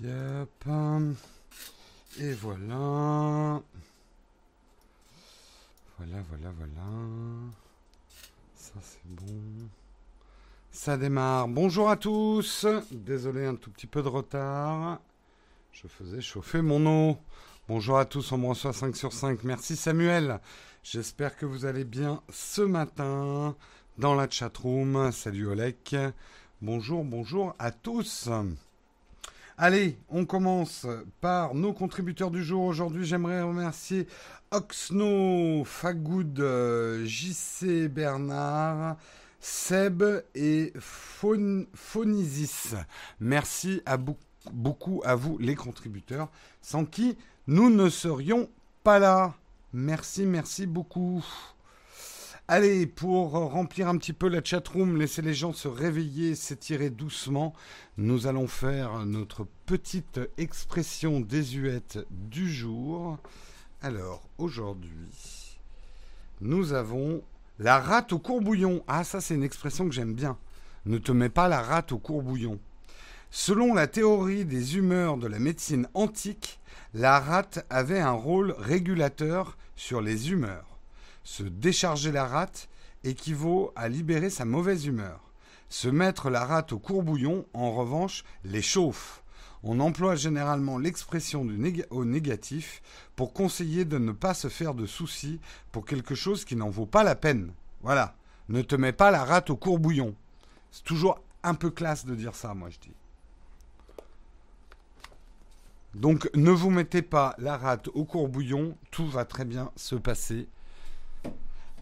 Yep. Et voilà. Voilà, voilà, voilà. Ça c'est bon. Ça démarre. Bonjour à tous. Désolé un tout petit peu de retard. Je faisais chauffer mon eau. Bonjour à tous, on me reçoit 5 sur 5. Merci Samuel. J'espère que vous allez bien ce matin dans la chatroom. Salut Olek. Bonjour, bonjour à tous. Allez, on commence par nos contributeurs du jour. Aujourd'hui, j'aimerais remercier Oxno, Fagoud, JC Bernard, Seb et Phonisis. Merci à beaucoup à vous les contributeurs, sans qui nous ne serions pas là. Merci, merci beaucoup. Allez, pour remplir un petit peu la chatroom, laisser les gens se réveiller, s'étirer doucement, nous allons faire notre petite expression désuète du jour. Alors, aujourd'hui, nous avons la rate au courbouillon. Ah, ça, c'est une expression que j'aime bien. Ne te mets pas la rate au courbouillon. Selon la théorie des humeurs de la médecine antique, la rate avait un rôle régulateur sur les humeurs. Se décharger la rate équivaut à libérer sa mauvaise humeur. Se mettre la rate au courbouillon, en revanche, les chauffe. On emploie généralement l'expression au négatif pour conseiller de ne pas se faire de soucis pour quelque chose qui n'en vaut pas la peine. Voilà. Ne te mets pas la rate au courbouillon. C'est toujours un peu classe de dire ça, moi je dis. Donc ne vous mettez pas la rate au courbouillon, tout va très bien se passer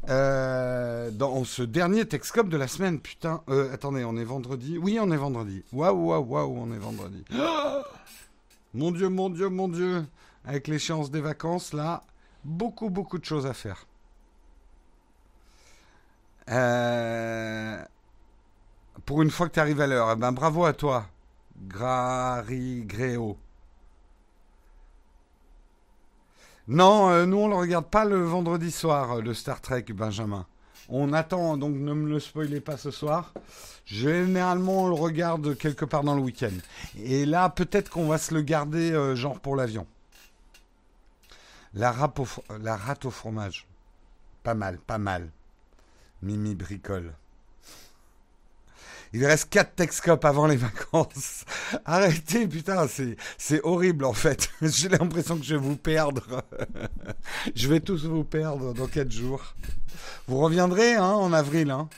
euh, dans ce dernier Texcop de la semaine, putain. Euh, attendez, on est vendredi. Oui, on est vendredi. Waouh, waouh, waouh, on est vendredi. mon Dieu, mon Dieu, mon Dieu. Avec l'échéance des vacances, là, beaucoup, beaucoup de choses à faire. Euh, pour une fois que tu arrives à l'heure, eh ben bravo à toi, Grari Gréo. Non, euh, nous on le regarde pas le vendredi soir, euh, le Star Trek, Benjamin. On attend, donc ne me le spoilez pas ce soir. Généralement, on le regarde quelque part dans le week-end. Et là, peut-être qu'on va se le garder, euh, genre pour l'avion. La, la rate au fromage. Pas mal, pas mal. Mimi bricole. Il reste 4 Texcop avant les vacances. Arrêtez, putain, c'est horrible en fait. J'ai l'impression que je vais vous perdre. je vais tous vous perdre dans 4 jours. Vous reviendrez hein, en avril. Hein.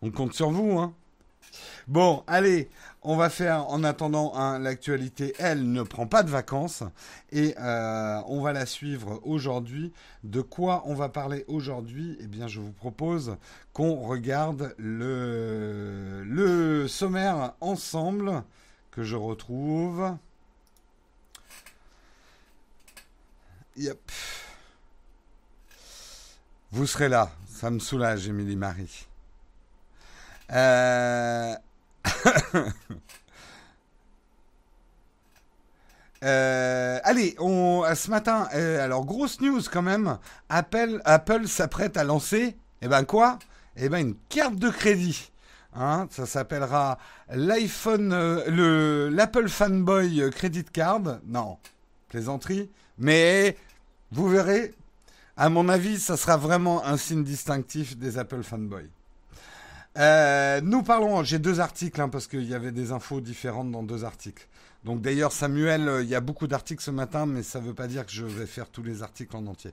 On compte sur vous. Hein. Bon, allez, on va faire, en attendant, hein, l'actualité, elle ne prend pas de vacances. Et euh, on va la suivre aujourd'hui. De quoi on va parler aujourd'hui? Eh bien, je vous propose qu'on regarde le, sommaire ensemble que je retrouve. Yep. Vous serez là. Ça me soulage, Émilie Marie. Euh... Euh, allez, on, ce matin, euh, alors grosse news quand même. Apple, s'apprête à lancer, eh ben quoi? Eh ben une carte de crédit. Hein, ça s'appellera l'iPhone, euh, le l'Apple Fanboy Credit Card. Non, plaisanterie. Mais vous verrez, à mon avis, ça sera vraiment un signe distinctif des Apple Fanboys. Euh, nous parlons, j'ai deux articles hein, parce qu'il y avait des infos différentes dans deux articles. Donc d'ailleurs Samuel, euh, il y a beaucoup d'articles ce matin, mais ça ne veut pas dire que je vais faire tous les articles en entier.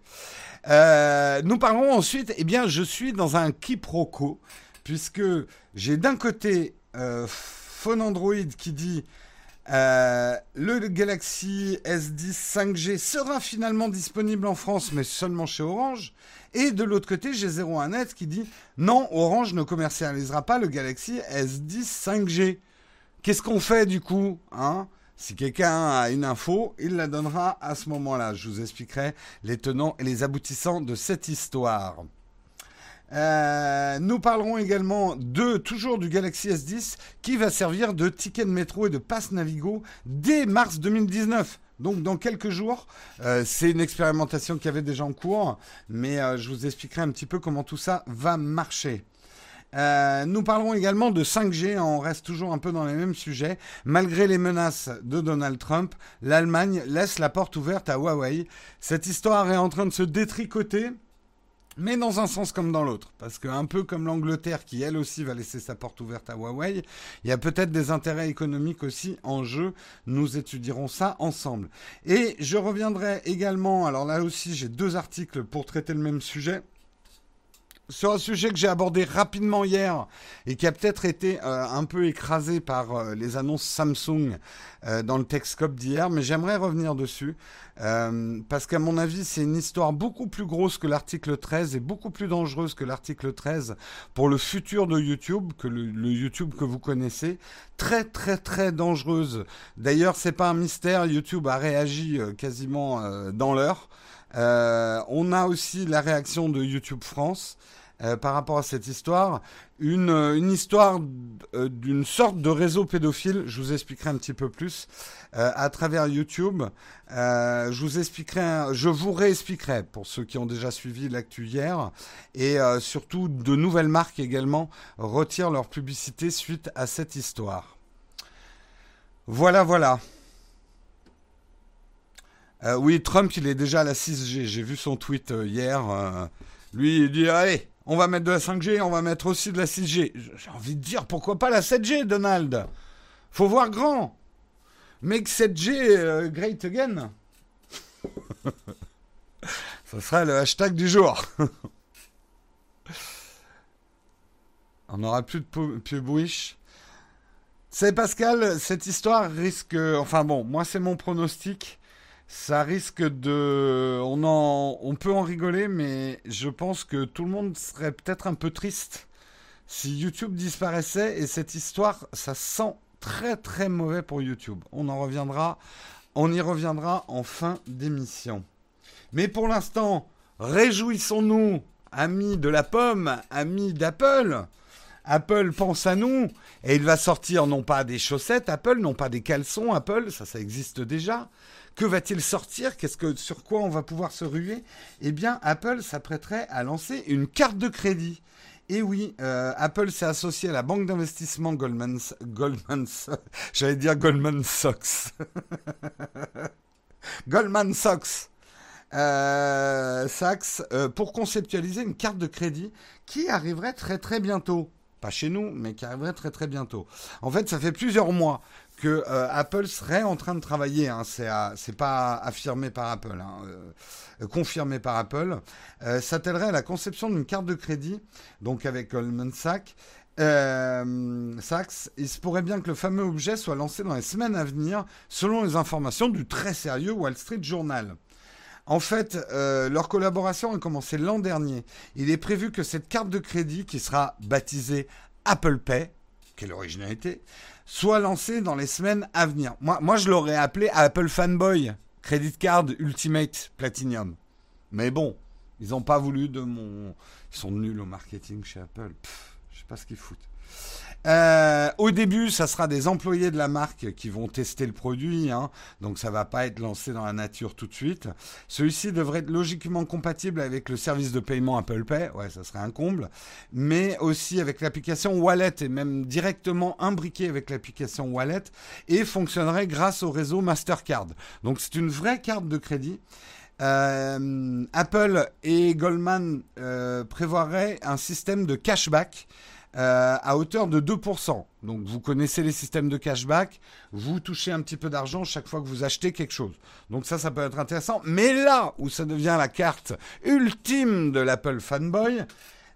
Euh, nous parlons ensuite, eh bien je suis dans un quiproquo, puisque j'ai d'un côté Phone Android qui dit le Galaxy S10 5G sera finalement disponible en France, mais seulement chez Orange. Et de l'autre côté, j'ai 01net qui dit non, Orange ne commercialisera pas le Galaxy S10 5G. Qu'est-ce qu'on fait du coup hein? Si quelqu'un a une info, il la donnera à ce moment-là. Je vous expliquerai les tenants et les aboutissants de cette histoire. Euh, nous parlerons également de toujours du Galaxy S10 qui va servir de ticket de métro et de passe Navigo dès mars 2019. Donc dans quelques jours, euh, c'est une expérimentation qui avait déjà en cours, mais euh, je vous expliquerai un petit peu comment tout ça va marcher. Euh, nous parlerons également de 5G, on reste toujours un peu dans les mêmes sujets. Malgré les menaces de Donald Trump, l'Allemagne laisse la porte ouverte à Huawei. Cette histoire est en train de se détricoter mais dans un sens comme dans l'autre. Parce que un peu comme l'Angleterre qui elle aussi va laisser sa porte ouverte à Huawei, il y a peut-être des intérêts économiques aussi en jeu. Nous étudierons ça ensemble. Et je reviendrai également, alors là aussi j'ai deux articles pour traiter le même sujet sur un sujet que j'ai abordé rapidement hier et qui a peut-être été euh, un peu écrasé par euh, les annonces Samsung euh, dans le Techscope d'hier, mais j'aimerais revenir dessus parce qu'à mon avis, c'est une histoire beaucoup plus grosse que l'article 13 et beaucoup plus dangereuse que l'article 13 pour le futur de YouTube, que le, le, YouTube que vous connaissez. Très très très dangereuse. D'ailleurs, c'est pas un mystère, YouTube a réagi quasiment dans l'heure. On a aussi la réaction de YouTube France. Euh, par rapport à cette histoire. Une, euh, histoire euh, d'une sorte de réseau pédophile, je vous expliquerai un petit peu plus, à travers YouTube. je vous expliquerai, je vous réexpliquerai pour ceux qui ont déjà suivi l'actu hier. Et surtout, de nouvelles marques également retirent leur publicité suite à cette histoire. Voilà, voilà. Oui, Trump, il est déjà à la 6G. J'ai vu son tweet hier. lui, il dit Allez, on va mettre de la 5G, on va mettre aussi de la 6G. J'ai envie de dire, pourquoi pas la 7G, Donald? Faut voir grand. Make 7G euh, great again. Ça sera le hashtag du jour. on n'aura plus de pub wish. C'est Pascal, cette histoire risque... Enfin bon, moi c'est mon pronostic ça risque de. On, peut en rigoler, mais je pense que tout le monde serait peut-être un peu triste si YouTube disparaissait et cette histoire, ça sent très très mauvais pour YouTube. On en reviendra, on y reviendra en fin d'émission. Mais pour l'instant, réjouissons-nous, amis de la pomme, amis d'Apple. Apple pense à nous et il va sortir non pas des chaussettes Apple, non pas des caleçons Apple, ça ça existe déjà, que va-t-il sortir? Qu'est-ce que sur quoi on va pouvoir se ruer? Eh bien, Apple s'apprêterait à lancer une carte de crédit. Et oui, euh, Apple s'est associé à la banque d'investissement Goldman, Goldman, j'allais dire Goldman Sachs, Goldman Sachs, euh, Sachs, euh, pour conceptualiser une carte de crédit qui arriverait très très bientôt. Pas chez nous, mais qui arriverait très très bientôt. En fait, ça fait plusieurs mois que euh, Apple serait en train de travailler. Hein, c'est pas affirmé par Apple, hein, euh, confirmé par Apple. Euh, S'attellerait à la conception d'une carte de crédit, donc avec Goldman Sachs. Sachs, il se pourrait bien que le fameux objet soit lancé dans les semaines à venir, selon les informations du très sérieux Wall Street Journal. En fait, leur collaboration a commencé l'an dernier. Il est prévu que cette carte de crédit, qui sera baptisée Apple Pay, quelle originalité, soit lancé dans les semaines à venir. Moi, je l'aurais appelé Apple Fanboy Credit Card Ultimate Platinum. Mais bon, ils n'ont pas voulu de mon. Ils sont nuls au marketing chez Apple. Je sais pas ce qu'ils foutent. Euh, au début, ça sera des employés de la marque qui vont tester le produit, hein, donc ça va pas être lancé dans la nature tout de suite. Celui-ci devrait être logiquement compatible avec le service de paiement Apple Pay, ouais, ça serait un comble, mais aussi avec l'application Wallet et même directement imbriqué avec l'application Wallet et fonctionnerait grâce au réseau Mastercard. Donc c'est une vraie carte de crédit. Euh, Apple et Goldman euh, prévoiraient un système de cashback euh, à hauteur de 2%. Donc vous connaissez les systèmes de cashback, vous touchez un petit peu d'argent chaque fois que vous achetez quelque chose. Donc ça, ça peut être intéressant. Mais là où ça devient la carte ultime de l'Apple Fanboy,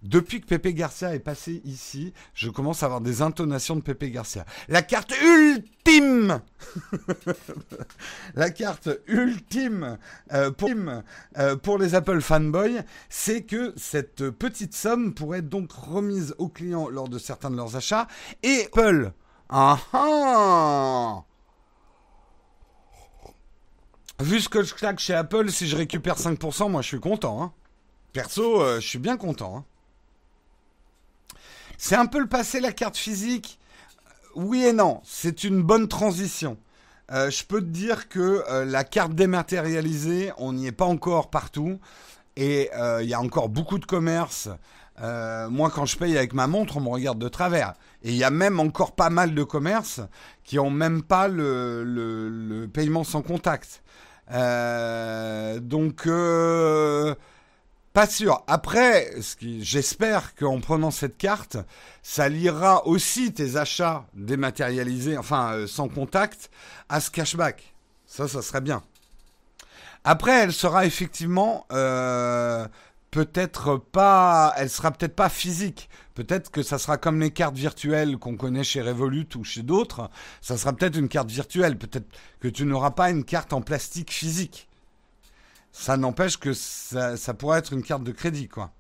depuis que Pepe Garcia est passé ici, je commence à avoir des intonations de Pepe Garcia. La carte ultime La carte ultime euh, pour, euh, pour, les Apple fanboys, c'est que cette petite somme pourrait être donc remise aux clients lors de certains de leurs achats. Et Apple, Vu ce que je claque chez Apple, si je récupère 5%, moi je suis content. Hein. Perso, euh, je suis bien content. Hein. C'est un peu le passé, la carte physique. Oui et non, c'est une bonne transition. Euh, je peux te dire que euh, la carte dématérialisée, on n'y est pas encore partout. Et euh, il y a encore beaucoup de commerces Euh, moi, quand je paye avec ma montre, on me regarde de travers. Et il y a même encore pas mal de commerces qui ont même pas le, le, paiement sans contact. Euh, donc, pas sûr. Après, j'espère qu'en prenant cette carte, ça liera aussi tes achats dématérialisés, enfin sans contact, à ce cashback. Ça, ça serait bien. Après, elle sera effectivement peut-être pas, elle sera peut-être pas physique. Peut-être que ça sera comme les cartes virtuelles qu'on connaît chez Revolut ou chez d'autres. Ça sera peut-être une carte virtuelle. Peut-être que tu n'auras pas une carte en plastique physique. Ça n'empêche que ça, pourrait être une carte de crédit, quoi.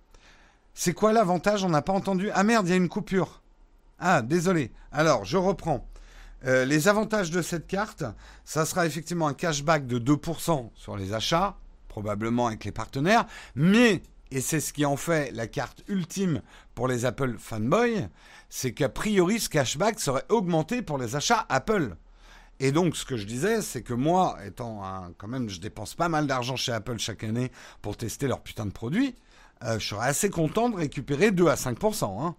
C'est quoi l'avantage? On n'a pas entendu. Ah merde, il y a une coupure. Ah, désolé. Alors, je reprends. Euh, les avantages de cette carte, ça sera effectivement un cashback de 2% sur les achats, probablement avec les partenaires, mais et c'est ce qui en fait la carte ultime pour les Apple fanboys, c'est qu'a priori ce cashback serait augmenté pour les achats Apple. Et donc ce que je disais, c'est que moi, étant un, quand même, je dépense pas mal d'argent chez Apple chaque année pour tester leurs putains de produits, euh, je serais assez content de récupérer 2 à 5%. Hein.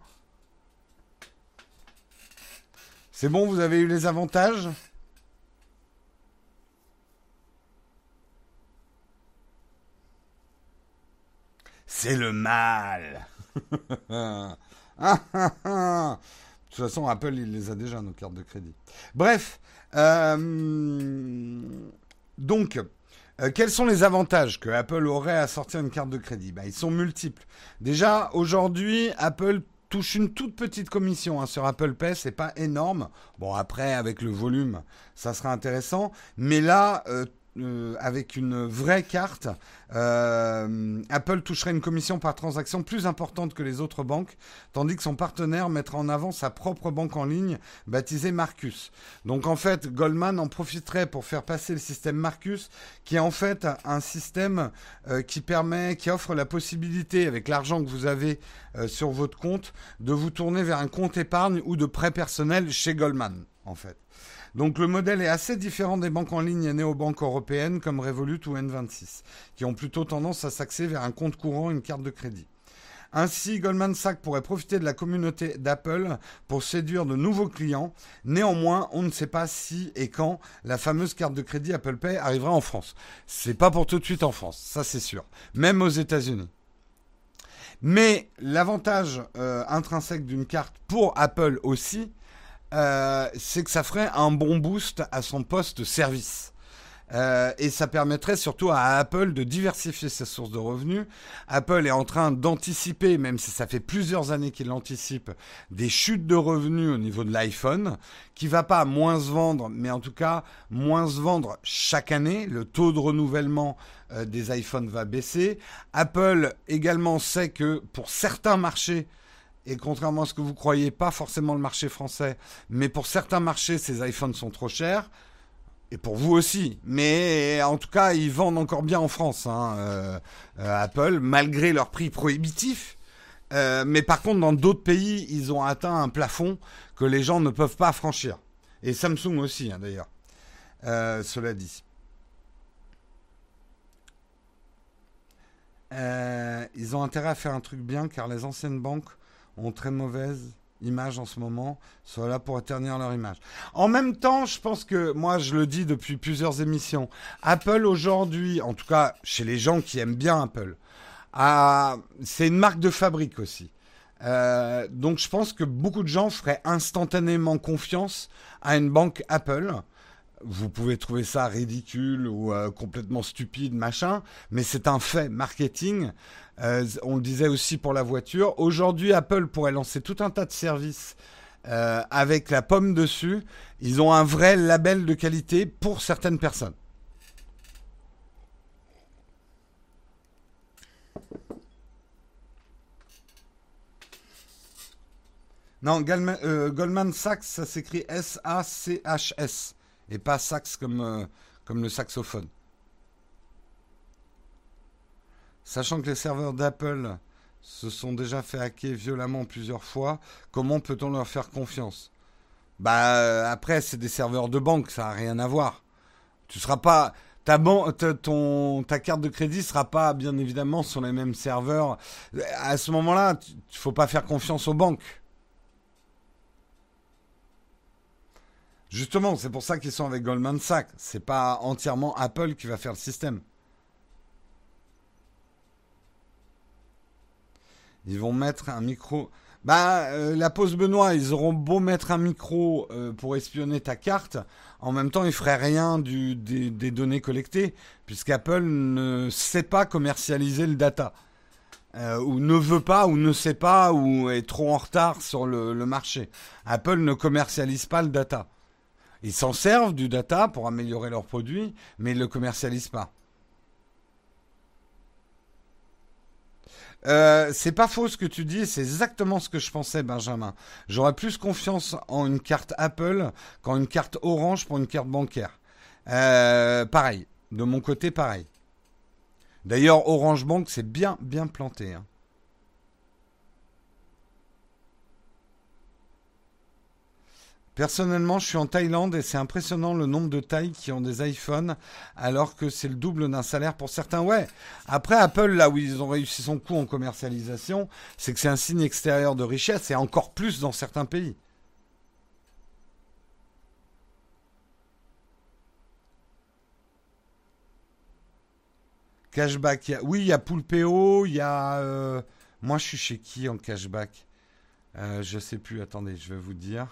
C'est bon, vous avez eu les avantages? C'est le mal. de toute façon, Apple, il les a déjà, nos cartes de crédit. Bref, euh, donc, euh, quels sont les avantages que Apple aurait à sortir une carte de crédit? Ben, Ils sont multiples. Déjà, aujourd'hui, Apple touche une toute petite commission hein, sur Apple Pay, c'est pas énorme. Bon, après, avec le volume, ça sera intéressant. Mais là, euh, euh, avec une vraie carte, euh, Apple toucherait une commission par transaction plus importante que les autres banques, tandis que son partenaire mettra en avant sa propre banque en ligne, baptisée Marcus. Donc en fait, Goldman en profiterait pour faire passer le système Marcus, qui est en fait un système euh, qui permet, qui offre la possibilité, avec l'argent que vous avez sur votre compte, de vous tourner vers un compte épargne ou de prêt personnel chez Goldman, en fait. Donc le modèle est assez différent des banques en ligne et néobanques européennes comme Revolut ou N26, qui ont plutôt tendance à s'axer vers un compte courant, une carte de crédit. Ainsi, Goldman Sachs pourrait profiter de la communauté d'Apple pour séduire de nouveaux clients. Néanmoins, on ne sait pas si et quand la fameuse carte de crédit Apple Pay arrivera en France. C'est pas pour tout de suite en France, ça c'est sûr. Même aux États-Unis. Mais l'avantage euh, intrinsèque d'une carte pour Apple aussi, euh, c'est que ça ferait un bon boost à son poste service. Euh, et ça permettrait surtout à Apple de diversifier ses sources de revenus. Apple est en train d'anticiper, même si ça fait plusieurs années qu'il anticipe, des chutes de revenus au niveau de l'iPhone, qui va pas moins se vendre, mais en tout cas moins se vendre chaque année. Le taux de renouvellement euh, des iPhones va baisser. Apple également sait que pour certains marchés, et contrairement à ce que vous croyez, pas forcément le marché français, mais pour certains marchés, ces iPhones sont trop chers. Et pour vous aussi. Mais en tout cas, ils vendent encore bien en France, hein, euh, euh, Apple, malgré leur prix prohibitif. Euh, mais par contre, dans d'autres pays, ils ont atteint un plafond que les gens ne peuvent pas franchir. Et Samsung aussi, hein, d'ailleurs. cela dit. ils ont intérêt à faire un truc bien car les anciennes banques ont très mauvaise image en ce moment, soit là pour ternir leur image. En même temps, je pense que moi je le dis depuis plusieurs émissions, Apple aujourd'hui, en tout cas chez les gens qui aiment bien Apple, c'est une marque de fabrique aussi. Euh, donc je pense que beaucoup de gens feraient instantanément confiance à une banque Apple. Vous pouvez trouver ça ridicule ou euh, complètement stupide, machin, mais c'est un fait marketing. Euh, on le disait aussi pour la voiture. Aujourd'hui, Apple pourrait lancer tout un tas de services euh, avec la pomme dessus. Ils ont un vrai label de qualité pour certaines personnes. Non, Goldman, Sachs, ça s'écrit S-A-C-H-S. Et pas sax comme, comme le saxophone. Sachant que les serveurs d'Apple se sont déjà fait hacker violemment plusieurs fois, comment peut-on leur faire confiance? Bah après, c'est des serveurs de banque, ça n'a rien à voir. Tu seras pas, ta, ta carte de crédit sera pas bien évidemment sur les mêmes serveurs. À ce moment-là, il faut pas faire confiance aux banques. Justement, c'est pour ça qu'ils sont avec Goldman Sachs. C'est pas entièrement Apple qui va faire le système. Ils vont mettre un micro. Bah, euh, la pause Benoît, ils auront beau mettre un micro euh, pour espionner ta carte, en même temps, ils feraient rien des, données collectées, puisqu'Apple ne sait pas commercialiser le data, euh, ou ne veut pas, ou ne sait pas, ou est trop en retard sur le marché. Apple ne commercialise pas le data. Ils s'en servent du data pour améliorer leurs produits, mais ils ne le commercialisent pas. Euh, c'est pas faux ce que tu dis, c'est exactement ce que je pensais, Benjamin. J'aurais plus confiance en une carte Apple qu'en une carte Orange pour une carte bancaire. Euh, pareil, de mon côté, pareil. D'ailleurs, Orange Bank, c'est bien, bien planté. Hein. Personnellement, je suis en Thaïlande et c'est impressionnant le nombre de Thaïs qui ont des iPhones alors que c'est le double d'un salaire pour certains. Ouais. Après Apple, là où ils ont réussi son coup en commercialisation, c'est que c'est un signe extérieur de richesse et encore plus dans certains pays. Cashback, oui, il y a Poulpeo, il y a... Euh, moi, je suis chez qui en cashback? Euh, Je sais plus, attendez, je vais vous dire.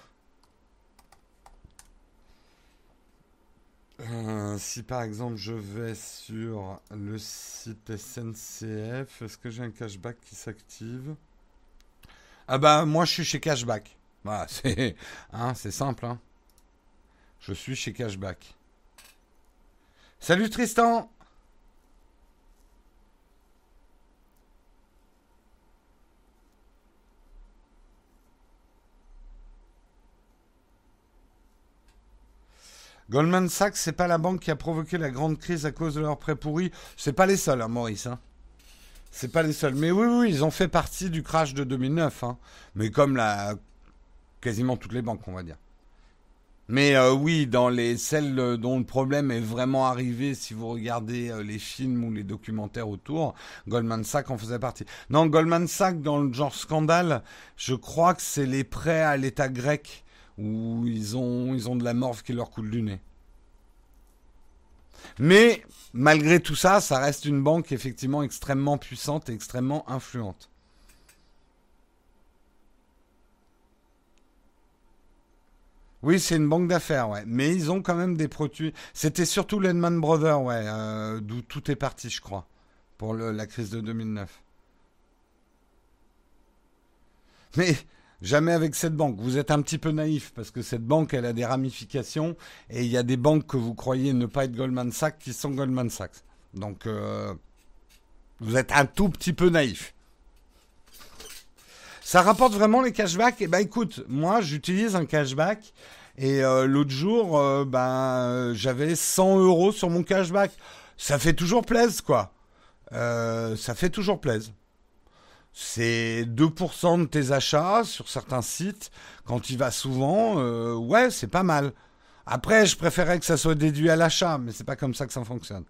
Euh, si par exemple je vais sur le site SNCF, est-ce que j'ai un cashback qui s'active? Ah bah moi je suis chez Cashback. Voilà, c'est hein, simple. Hein. Je suis chez Cashback. Salut Tristan Goldman Sachs, c'est pas la banque qui a provoqué la grande crise à cause de leurs prêts pourris. C'est pas les seuls, hein, Maurice. Hein. C'est pas les seuls. Mais oui, oui, ils ont fait partie du crash de 2009. Hein. Mais comme la... quasiment toutes les banques, on va dire. Mais euh, oui, dans les celles dont le problème est vraiment arrivé, si vous regardez euh, les films ou les documentaires autour, Goldman Sachs en faisait partie. Non, Goldman Sachs, dans le genre scandale, je crois que c'est les prêts à l'État grec où ils ont, de la morve qui leur coule du nez. Mais malgré tout ça, ça reste une banque effectivement extrêmement puissante et extrêmement influente. Oui, c'est une banque d'affaires, ouais. Mais ils ont quand même des produits. C'était surtout Lehman Brothers, ouais, euh, d'où tout est parti, je crois, pour la crise de 2009. Mais Jamais avec cette banque. Vous êtes un petit peu naïf parce que cette banque, elle a des ramifications et il y a des banques que vous croyez ne pas être Goldman Sachs qui sont Goldman Sachs. Donc, euh, vous êtes un tout petit peu naïf. Ça rapporte vraiment les cashbacks? Eh ben écoute, moi j'utilise un cashback et euh, l'autre jour, euh, ben j'avais 100 euros sur mon cashback. Ça fait toujours plaisir, quoi. ça fait toujours plaisir c'est 2% de tes achats sur certains sites. Quand tu vas souvent, euh, ouais, c'est pas mal. Après, je préférais que ça soit déduit à l'achat, mais c'est pas comme ça que ça fonctionne.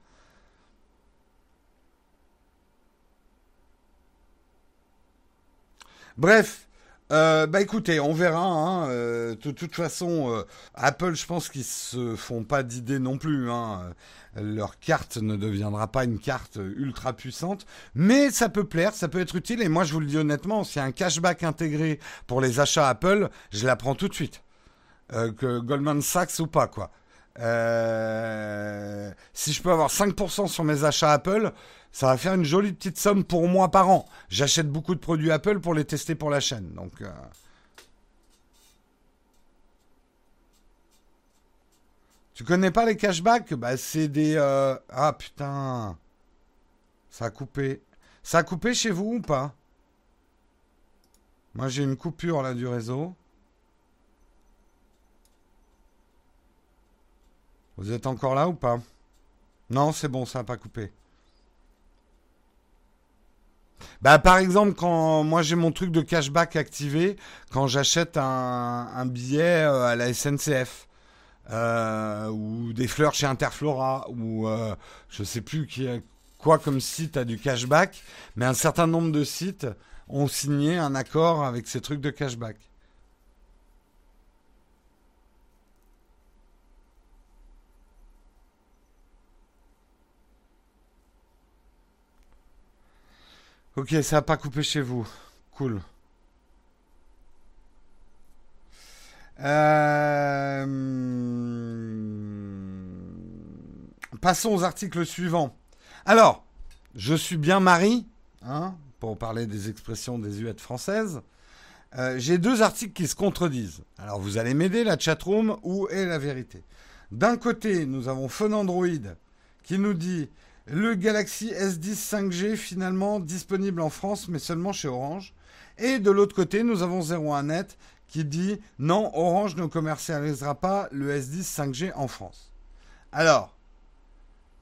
Bref, euh, bah écoutez, on verra. Hein, euh, de toute façon, euh, Apple, je pense qu'ils se font pas d'idée non plus. Hein. Leur carte ne deviendra pas une carte ultra puissante, mais ça peut plaire, ça peut être utile. Et moi, je vous le dis honnêtement, s'il y a un cashback intégré pour les achats Apple, je la prends tout de suite. que Goldman Sachs ou pas, quoi. si je peux avoir 5% sur mes achats Apple, ça va faire une jolie petite somme pour moi par an. J'achète beaucoup de produits Apple pour les tester pour la chaîne. Donc. Euh. Tu connais pas les cashbacks? Bah c'est des. Euh, ah putain. Ça a coupé. Ça a coupé chez vous ou pas? Moi j'ai une coupure là du réseau. Vous êtes encore là ou pas? Non, c'est bon, ça n'a pas coupé. Bah, par exemple, quand moi j'ai mon truc de cashback activé, quand j'achète un, billet euh, à la SNCF, euh, ou des fleurs chez Interflora, ou euh, je sais plus qui, quoi comme site a du cashback, mais un certain nombre de sites ont signé un accord avec ces trucs de cashback. Ok, ça n'a pas coupé chez vous. Cool. Euh, passons aux articles suivants. Alors, je suis bien Marie, hein, pour parler des expressions des huettes françaises. Euh, j'ai deux articles qui se contredisent. Alors, vous allez m'aider, la chatroom, où est la vérité? D'un côté, nous avons Fun Android qui nous dit le Galaxy S10 5G finalement disponible en France, mais seulement chez Orange. Et de l'autre côté, nous avons 01net qui dit non, Orange ne commercialisera pas le S10 5G en France. Alors,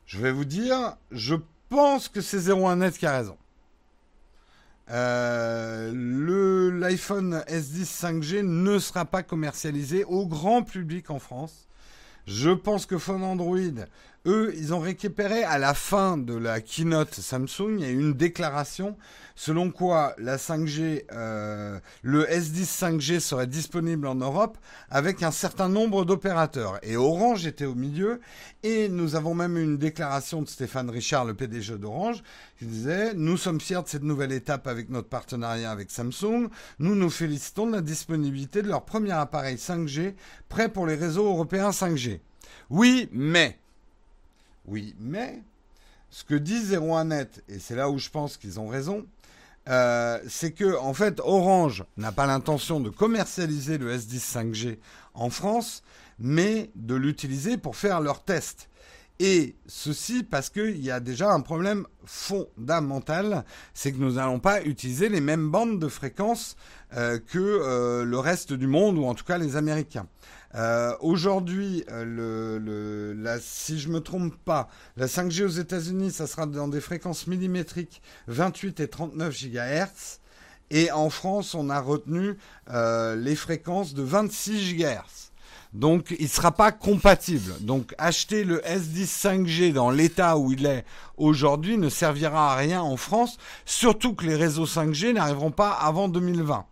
je vais vous dire, je pense que c'est 01net qui a raison. Euh, l'iPhone S10 5G ne sera pas commercialisé au grand public en France. Je pense que Phone Android eux, ils ont récupéré à la fin de la keynote Samsung, il y a une déclaration selon quoi la 5G, euh, le S10 5G serait disponible en Europe avec un certain nombre d'opérateurs. Et Orange était au milieu. Et nous avons même eu une déclaration de Stéphane Richard, le PDG d'Orange, qui disait Nous sommes fiers de cette nouvelle étape avec notre partenariat avec Samsung. Nous nous félicitons de la disponibilité de leur premier appareil 5G prêt pour les réseaux européens 5G. Oui, mais oui, mais ce que dit 01net, et c'est là où je pense qu'ils ont raison, euh, c'est que en fait Orange n'a pas l'intention de commercialiser le S10 5G en France, mais de l'utiliser pour faire leurs tests. Et ceci parce qu'il y a déjà un problème fondamental, c'est que nous n'allons pas utiliser les mêmes bandes de fréquences euh, que euh, le reste du monde, ou en tout cas les Américains. Euh, aujourd'hui, euh, si je me trompe pas, la 5G aux États-Unis, ça sera dans des fréquences millimétriques 28 et 39 GHz. Et en France, on a retenu euh, les fréquences de 26 GHz. Donc, il ne sera pas compatible. Donc, acheter le S10 5G dans l'état où il est aujourd'hui ne servira à rien en France, surtout que les réseaux 5G n'arriveront pas avant 2020.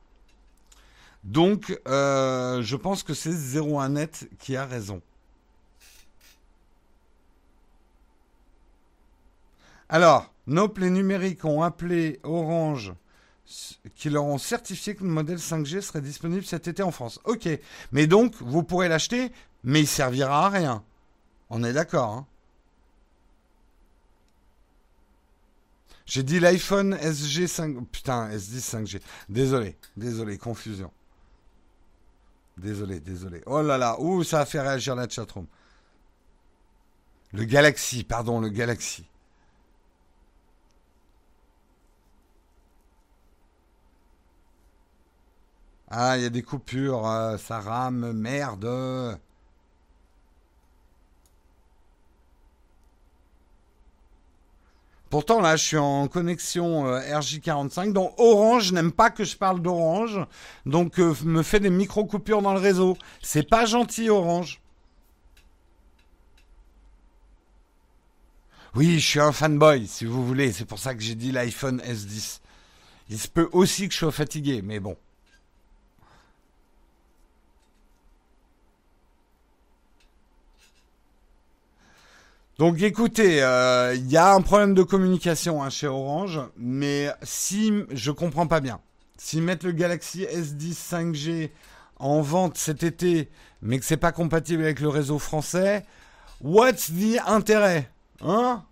Donc, euh, je pense que c'est 01net qui a raison. Alors, Nope, les numériques ont appelé Orange qui leur ont certifié que le modèle 5G serait disponible cet été en France. Ok, mais donc vous pourrez l'acheter, mais il servira à rien. On est d'accord. Hein J'ai dit l'iPhone SG 5... Putain, S10 5G. Désolé, désolé, confusion. Désolé, désolé. Oh là là, ouh, ça a fait réagir la chatroom. Le Galaxy, pardon, le Galaxy. Ah, il y a des coupures, euh, ça rame, merde. Pourtant, là, je suis en connexion euh, RJ45. Donc, Orange n'aime pas que je parle d'Orange. Donc, euh, me fait des micro-coupures dans le réseau. C'est pas gentil, Orange. Oui, je suis un fanboy, si vous voulez. C'est pour ça que j'ai dit l'iPhone S10. Il se peut aussi que je sois fatigué, mais bon. Donc écoutez, il euh, y a un problème de communication hein, chez Orange, mais si je comprends pas bien, s'ils mettent le Galaxy S10 5G en vente cet été, mais que c'est pas compatible avec le réseau français, what's the intérêt Hein?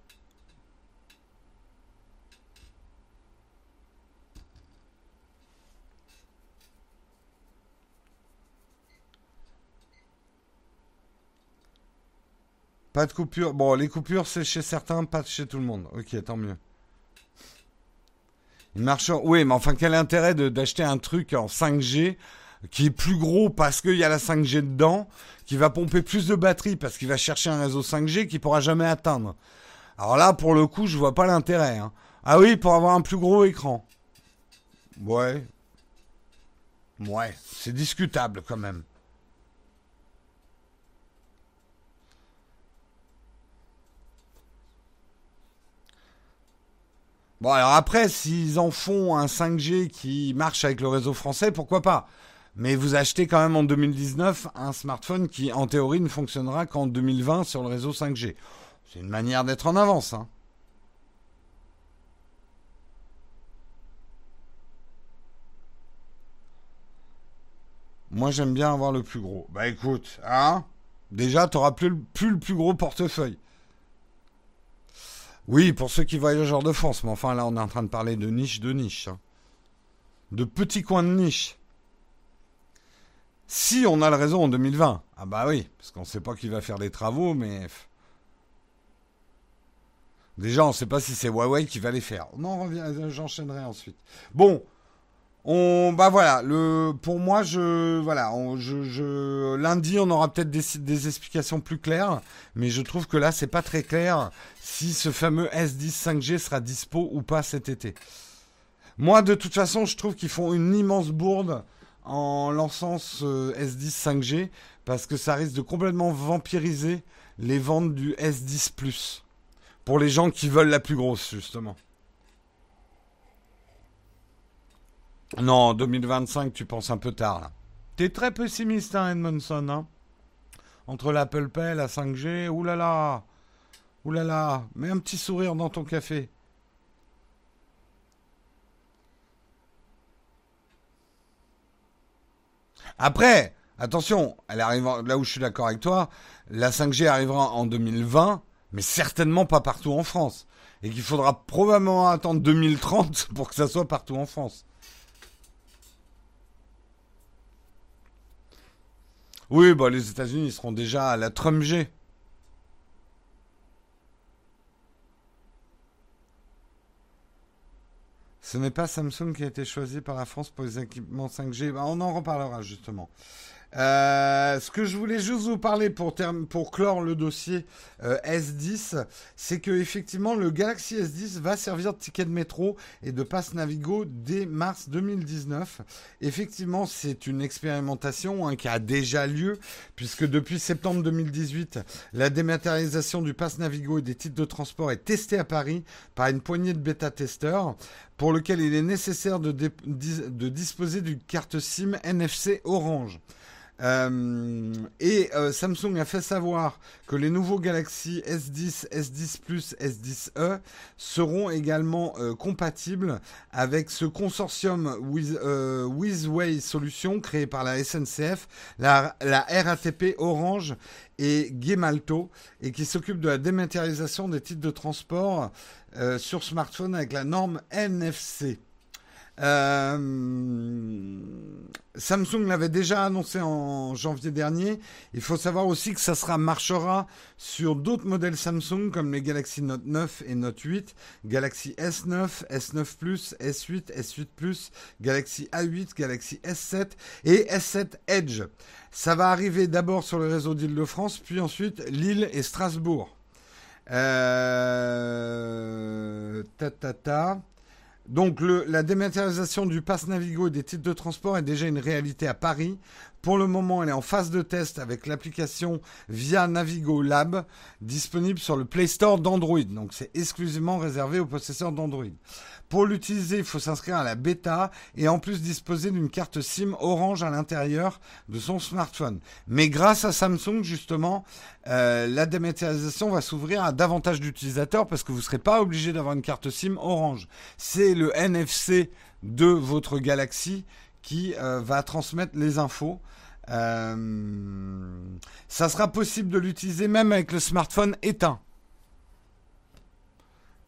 Pas de coupure. Bon, les coupures, c'est chez certains, pas chez tout le monde. Ok, tant mieux. Il marche. Oui, mais enfin, quel intérêt d'acheter un truc en 5G qui est plus gros parce qu'il y a la 5G dedans, qui va pomper plus de batterie parce qu'il va chercher un réseau 5G qu'il pourra jamais atteindre. Alors là, pour le coup, je vois pas l'intérêt. Hein. Ah oui, pour avoir un plus gros écran. Ouais. Ouais, c'est discutable quand même. Bon, alors après, s'ils en font un 5G qui marche avec le réseau français, pourquoi pas? Mais vous achetez quand même en 2019 un smartphone qui, en théorie, ne fonctionnera qu'en 2020 sur le réseau 5G. C'est une manière d'être en avance. Hein. Moi, j'aime bien avoir le plus gros. Bah écoute, hein Déjà, tu n'auras plus, plus, le plus gros portefeuille. Oui, pour ceux qui voyagent hors de France, mais enfin là, on est en train de parler de niche de niche. Hein. De petits coins de niche. Si on a le réseau en 2020. Ah bah oui, parce qu'on ne sait pas qui va faire les travaux, mais... Déjà, on ne sait pas si c'est Huawei qui va les faire. Non, j'enchaînerai ensuite. Bon, on, bah voilà, le, pour moi, je, voilà, lundi, on aura peut-être des, explications plus claires, mais je trouve que là, c'est pas très clair si ce fameux S10 5G sera dispo ou pas cet été. Moi, de toute façon, je trouve qu'ils font une immense bourde en lançant ce S10 5G parce que ça risque de complètement vampiriser les ventes du S10 Plus pour les gens qui veulent la plus grosse, justement. Non, 2025, tu penses un peu tard, là. T'es très pessimiste, hein, Edmondson, hein Entre l'Apple Pay, la 5G, oulala Oulala, mets un petit sourire dans ton café. Après, attention, elle arrive là où je suis d'accord avec toi, la 5G arrivera en 2020, mais certainement pas partout en France. Et qu'il faudra probablement attendre 2030 pour que ça soit partout en France. Oui, bah, les États-Unis seront déjà à la Trump G. Ce n'est pas Samsung qui a été choisi par la France pour les équipements 5G. Bah, on en reparlera justement. Euh, ce que je voulais juste vous parler pour, pour clore le dossier euh, S10, c'est que effectivement le Galaxy S10 va servir de ticket de métro et de passe Navigo dès mars 2019. Effectivement, c'est une expérimentation hein, qui a déjà lieu puisque depuis septembre 2018, la dématérialisation du passe Navigo et des titres de transport est testée à Paris par une poignée de bêta-testeurs pour lequel il est nécessaire de, de disposer d'une carte SIM NFC Orange. Euh, et euh, Samsung a fait savoir que les nouveaux Galaxy S10, S10 Plus, S10e seront également euh, compatibles avec ce consortium with, Wizway Solutions créé par la SNCF, la, la RATP Orange et Gemalto et qui s'occupe de la dématérialisation des titres de transport sur smartphone avec la norme NFC. Euh, Samsung l'avait déjà annoncé en janvier dernier. Il faut savoir aussi que ça sera, marchera sur d'autres modèles Samsung comme les Galaxy Note 9 et Note 8, Galaxy S9, S9 Plus, S8, S8 Plus, Galaxy A8, Galaxy S7 et S7 Edge. Ça va arriver d'abord sur le réseau d'Île-de-France, puis ensuite Lille et Strasbourg. Euh... Ta, ta, ta. Donc la dématérialisation du pass Navigo et des titres de transport est déjà une réalité à Paris. Pour le moment, elle est en phase de test avec l'application via Navigo Lab, disponible sur le Play Store d'Android. Donc c'est exclusivement réservé aux possesseurs d'Android. Pour l'utiliser, il faut s'inscrire à la bêta et en plus disposer d'une carte SIM orange à l'intérieur de son smartphone. Mais grâce à Samsung, justement, euh, la dématérialisation va s'ouvrir à davantage d'utilisateurs parce que vous ne serez pas obligé d'avoir une carte SIM orange. C'est le NFC de votre Galaxy qui euh, va transmettre les infos. Euh, ça sera possible de l'utiliser même avec le smartphone éteint.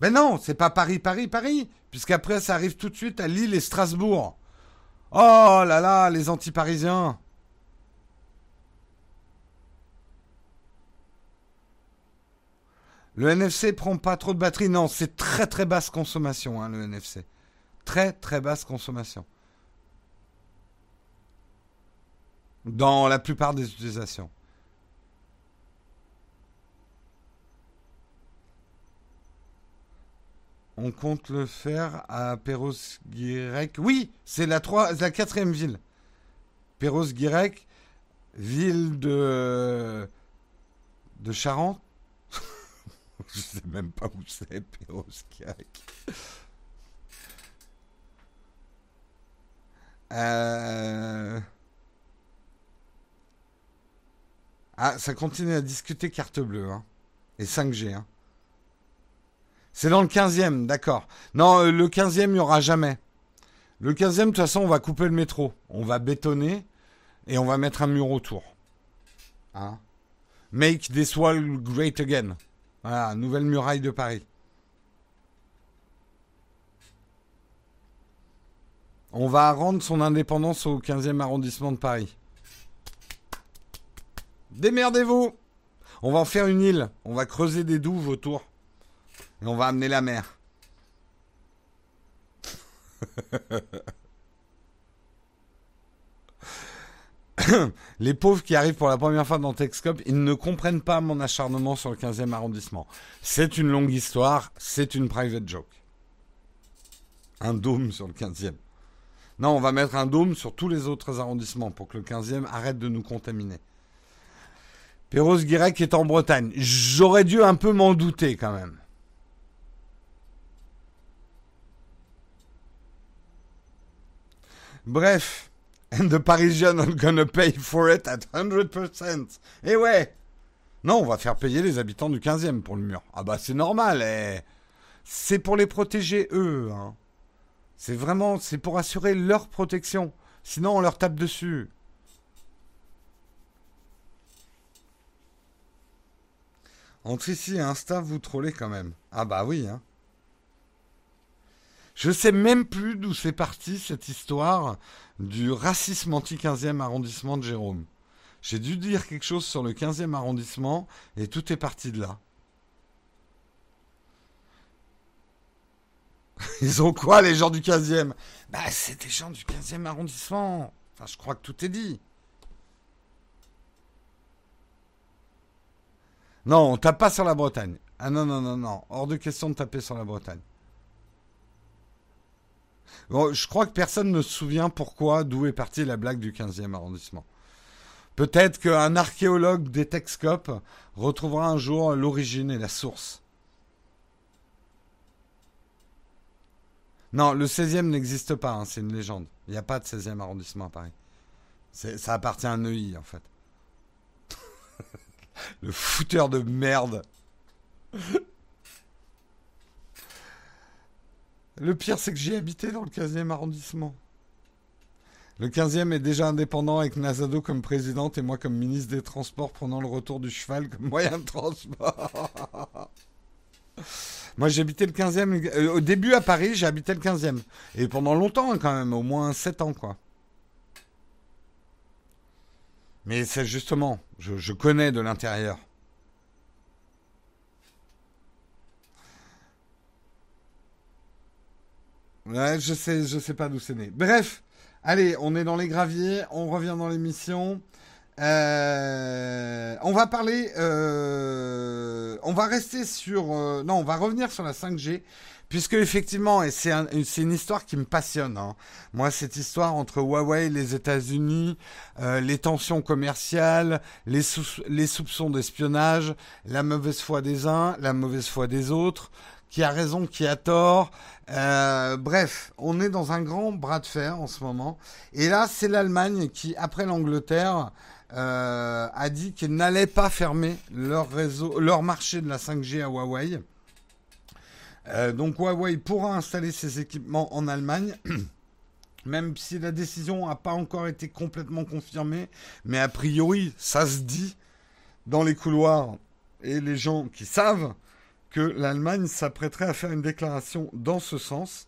Ben non, c'est pas Paris, Paris, Paris, puisqu'après ça arrive tout de suite à Lille et Strasbourg. Oh là là, les anti-parisiens. Le NFC prend pas trop de batterie. Non, c'est très très basse consommation, hein, le NFC. Très très basse consommation. dans la plupart des utilisations. On compte le faire à Perros-Guirec. Oui, c'est la, la, quatrième ville. Perros-Guirec, ville de, de Charente. Je ne sais même pas où c'est, Perros-Guirec. Euh... ah, ça continue à discuter carte bleue. Hein. Et 5G. Hein. C'est dans le 15e, d'accord. Non, euh, le 15e, il n'y aura jamais. Le 15e, de toute façon, on va couper le métro. On va bétonner et on va mettre un mur autour. Hein Make this wall great again. Voilà, nouvelle muraille de Paris. On va rendre son indépendance au 15e arrondissement de Paris. Démerdez-vous On va en faire une île. On va creuser des douves autour. Et on va amener la mer. les pauvres qui arrivent pour la première fois dans Texcope, ils ne comprennent pas mon acharnement sur le 15e arrondissement. C'est une longue histoire, c'est une private joke. Un dôme sur le 15e. Non, on va mettre un dôme sur tous les autres arrondissements pour que le 15e arrête de nous contaminer. Perros Guirec est en Bretagne. J'aurais dû un peu m'en douter quand même. Bref, and the Parisians are gonna pay for it at 100%. Et ouais. Non, on va faire payer les habitants du 15e pour le mur. Ah bah c'est normal. Eh. C'est pour les protéger eux. Hein. C'est vraiment, c'est pour assurer leur protection. Sinon, on leur tape dessus. Entre ici et Insta, vous trollez quand même. Ah bah oui, hein. Je sais même plus d'où c'est parti cette histoire du racisme anti-15e arrondissement de Jérôme. J'ai dû dire quelque chose sur le 15e arrondissement et tout est parti de là. Ils ont quoi les gens du 15e Bah c'est des gens du 15e arrondissement. Enfin je crois que tout est dit. Non, on tape pas sur la Bretagne. Ah non, non, non, non. Hors de question de taper sur la Bretagne je crois que personne ne se souvient pourquoi, d'où est partie la blague du 15e arrondissement. Peut-être qu'un archéologue des Texcopes retrouvera un jour l'origine et la source. Non, le 16e n'existe pas, hein, c'est une légende. Il n'y a pas de 16e arrondissement à Paris. Ça appartient à Neuilly, en fait. le fouteur de merde. Le pire, c'est que j'y habité dans le 15e arrondissement. Le 15e est déjà indépendant avec Nazado comme présidente et moi comme ministre des Transports prenant le retour du cheval comme moyen de transport. moi j'habitais le 15e. Euh, au début à Paris, j'habitais le 15e. Et pendant longtemps hein, quand même, au moins 7 ans quoi. Mais c'est justement, je connais de l'intérieur. Je sais, je sais pas d'où c'est né. Bref, allez, on est dans les graviers, on revient dans l'émission. Euh, on va parler, euh, on va rester sur, euh, non, on va revenir sur la 5G, puisque effectivement, et c'est une histoire qui me passionne. Hein. Moi, cette histoire entre Huawei, les États-Unis, les tensions commerciales, les, les soupçons d'espionnage, la mauvaise foi des uns, la mauvaise foi des autres, qui a raison, qui a tort. Euh, bref, on est dans un grand bras de fer en ce moment. Et là, c'est l'Allemagne qui, après l'Angleterre, euh, a dit qu'elle n'allait pas fermer leur réseau, leur marché de la 5G à Huawei. Euh, donc Huawei pourra installer ses équipements en Allemagne. Même si la décision n'a pas encore été complètement confirmée, mais a priori, ça se dit dans les couloirs et les gens qui savent que l'Allemagne s'apprêterait à faire une déclaration dans ce sens,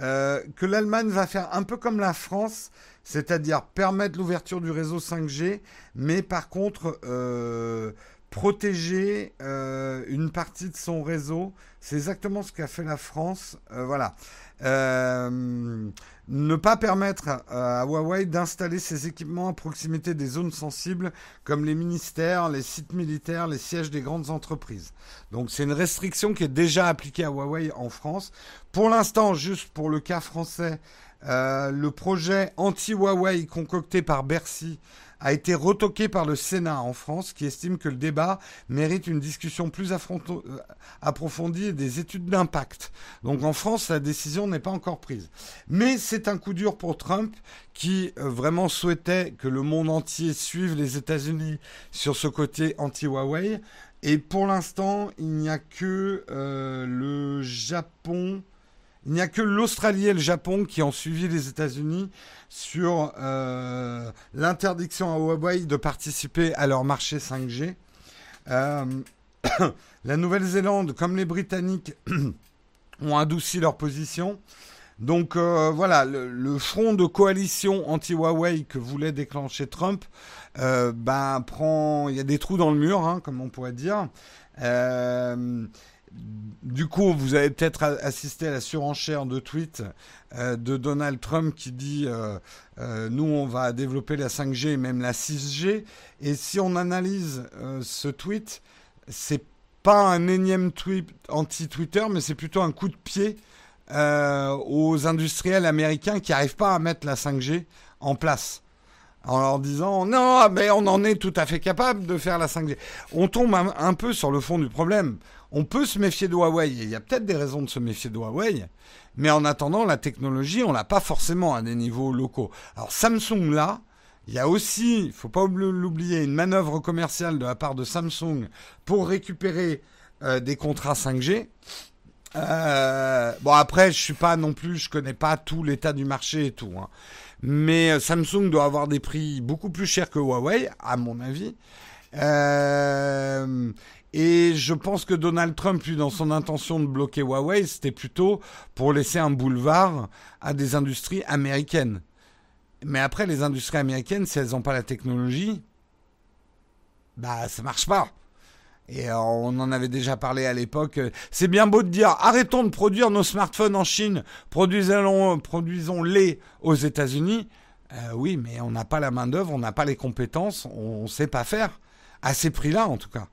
euh, que l'Allemagne va faire un peu comme la France, c'est-à-dire permettre l'ouverture du réseau 5G, mais par contre euh, protéger euh, une partie de son réseau. C'est exactement ce qu'a fait la France. voilà ne pas permettre à, Huawei d'installer ses équipements à proximité des zones sensibles comme les ministères, les sites militaires, les sièges des grandes entreprises. Donc c'est une restriction qui est déjà appliquée à Huawei en France. Pour l'instant, juste pour le cas français, euh, le projet anti-Huawei concocté par Bercy a été retoqué par le Sénat en France qui estime que le débat mérite une discussion plus euh, approfondie et des études d'impact. Donc en France, la décision n'est pas encore prise. Mais c'est un coup dur pour Trump qui euh, vraiment souhaitait que le monde entier suive les États-Unis sur ce côté anti-Huawei. Et pour l'instant, il n'y a que euh, le Japon il n'y a que l'Australie et le Japon qui ont suivi les États-Unis sur euh, l'interdiction à Huawei de participer à leur marché 5G. Euh, la Nouvelle-Zélande, comme les Britanniques, ont adouci leur position. Donc euh, voilà, le, front de coalition anti-Huawei que voulait déclencher Trump, ben prend, il y a des trous dans le mur, hein, comme on pourrait dire. Du coup, vous avez peut-être assisté à la surenchère de tweets euh, de Donald Trump qui dit euh, euh, nous on va développer la 5G et même la 6G. Et si on analyse ce tweet, c'est pas un énième tweet anti-Twitter, mais c'est plutôt un coup de pied aux industriels américains qui n'arrivent pas à mettre la 5G en place en leur disant non, mais on en est tout à fait capable de faire la 5G. On tombe un peu sur le fond du problème on peut se méfier de Huawei. il y a peut-être des raisons de se méfier de Huawei. Mais en attendant, la technologie, on l'a pas forcément à des niveaux locaux. Alors Samsung, là, il y a aussi, il faut pas l'oublier, une manœuvre commerciale de la part de Samsung pour récupérer euh, des contrats 5G. Euh, bon après, je suis pas non plus, je connais pas tout l'état du marché et tout. Hein. Mais euh, Samsung doit avoir des prix beaucoup plus chers que Huawei, à mon avis. Et je pense que Donald Trump, dans son intention de bloquer Huawei, c'était plutôt pour laisser un boulevard à des industries américaines. Mais après, les industries américaines, si elles n'ont pas la technologie, bah ça marche pas. Et euh, on en avait déjà parlé à l'époque. C'est bien beau de dire arrêtons de produire nos smartphones en Chine, produisons-les aux États-Unis. Euh, oui, mais on n'a pas la main d'œuvre, on n'a pas les compétences, on ne sait pas faire à ces prix-là en tout cas.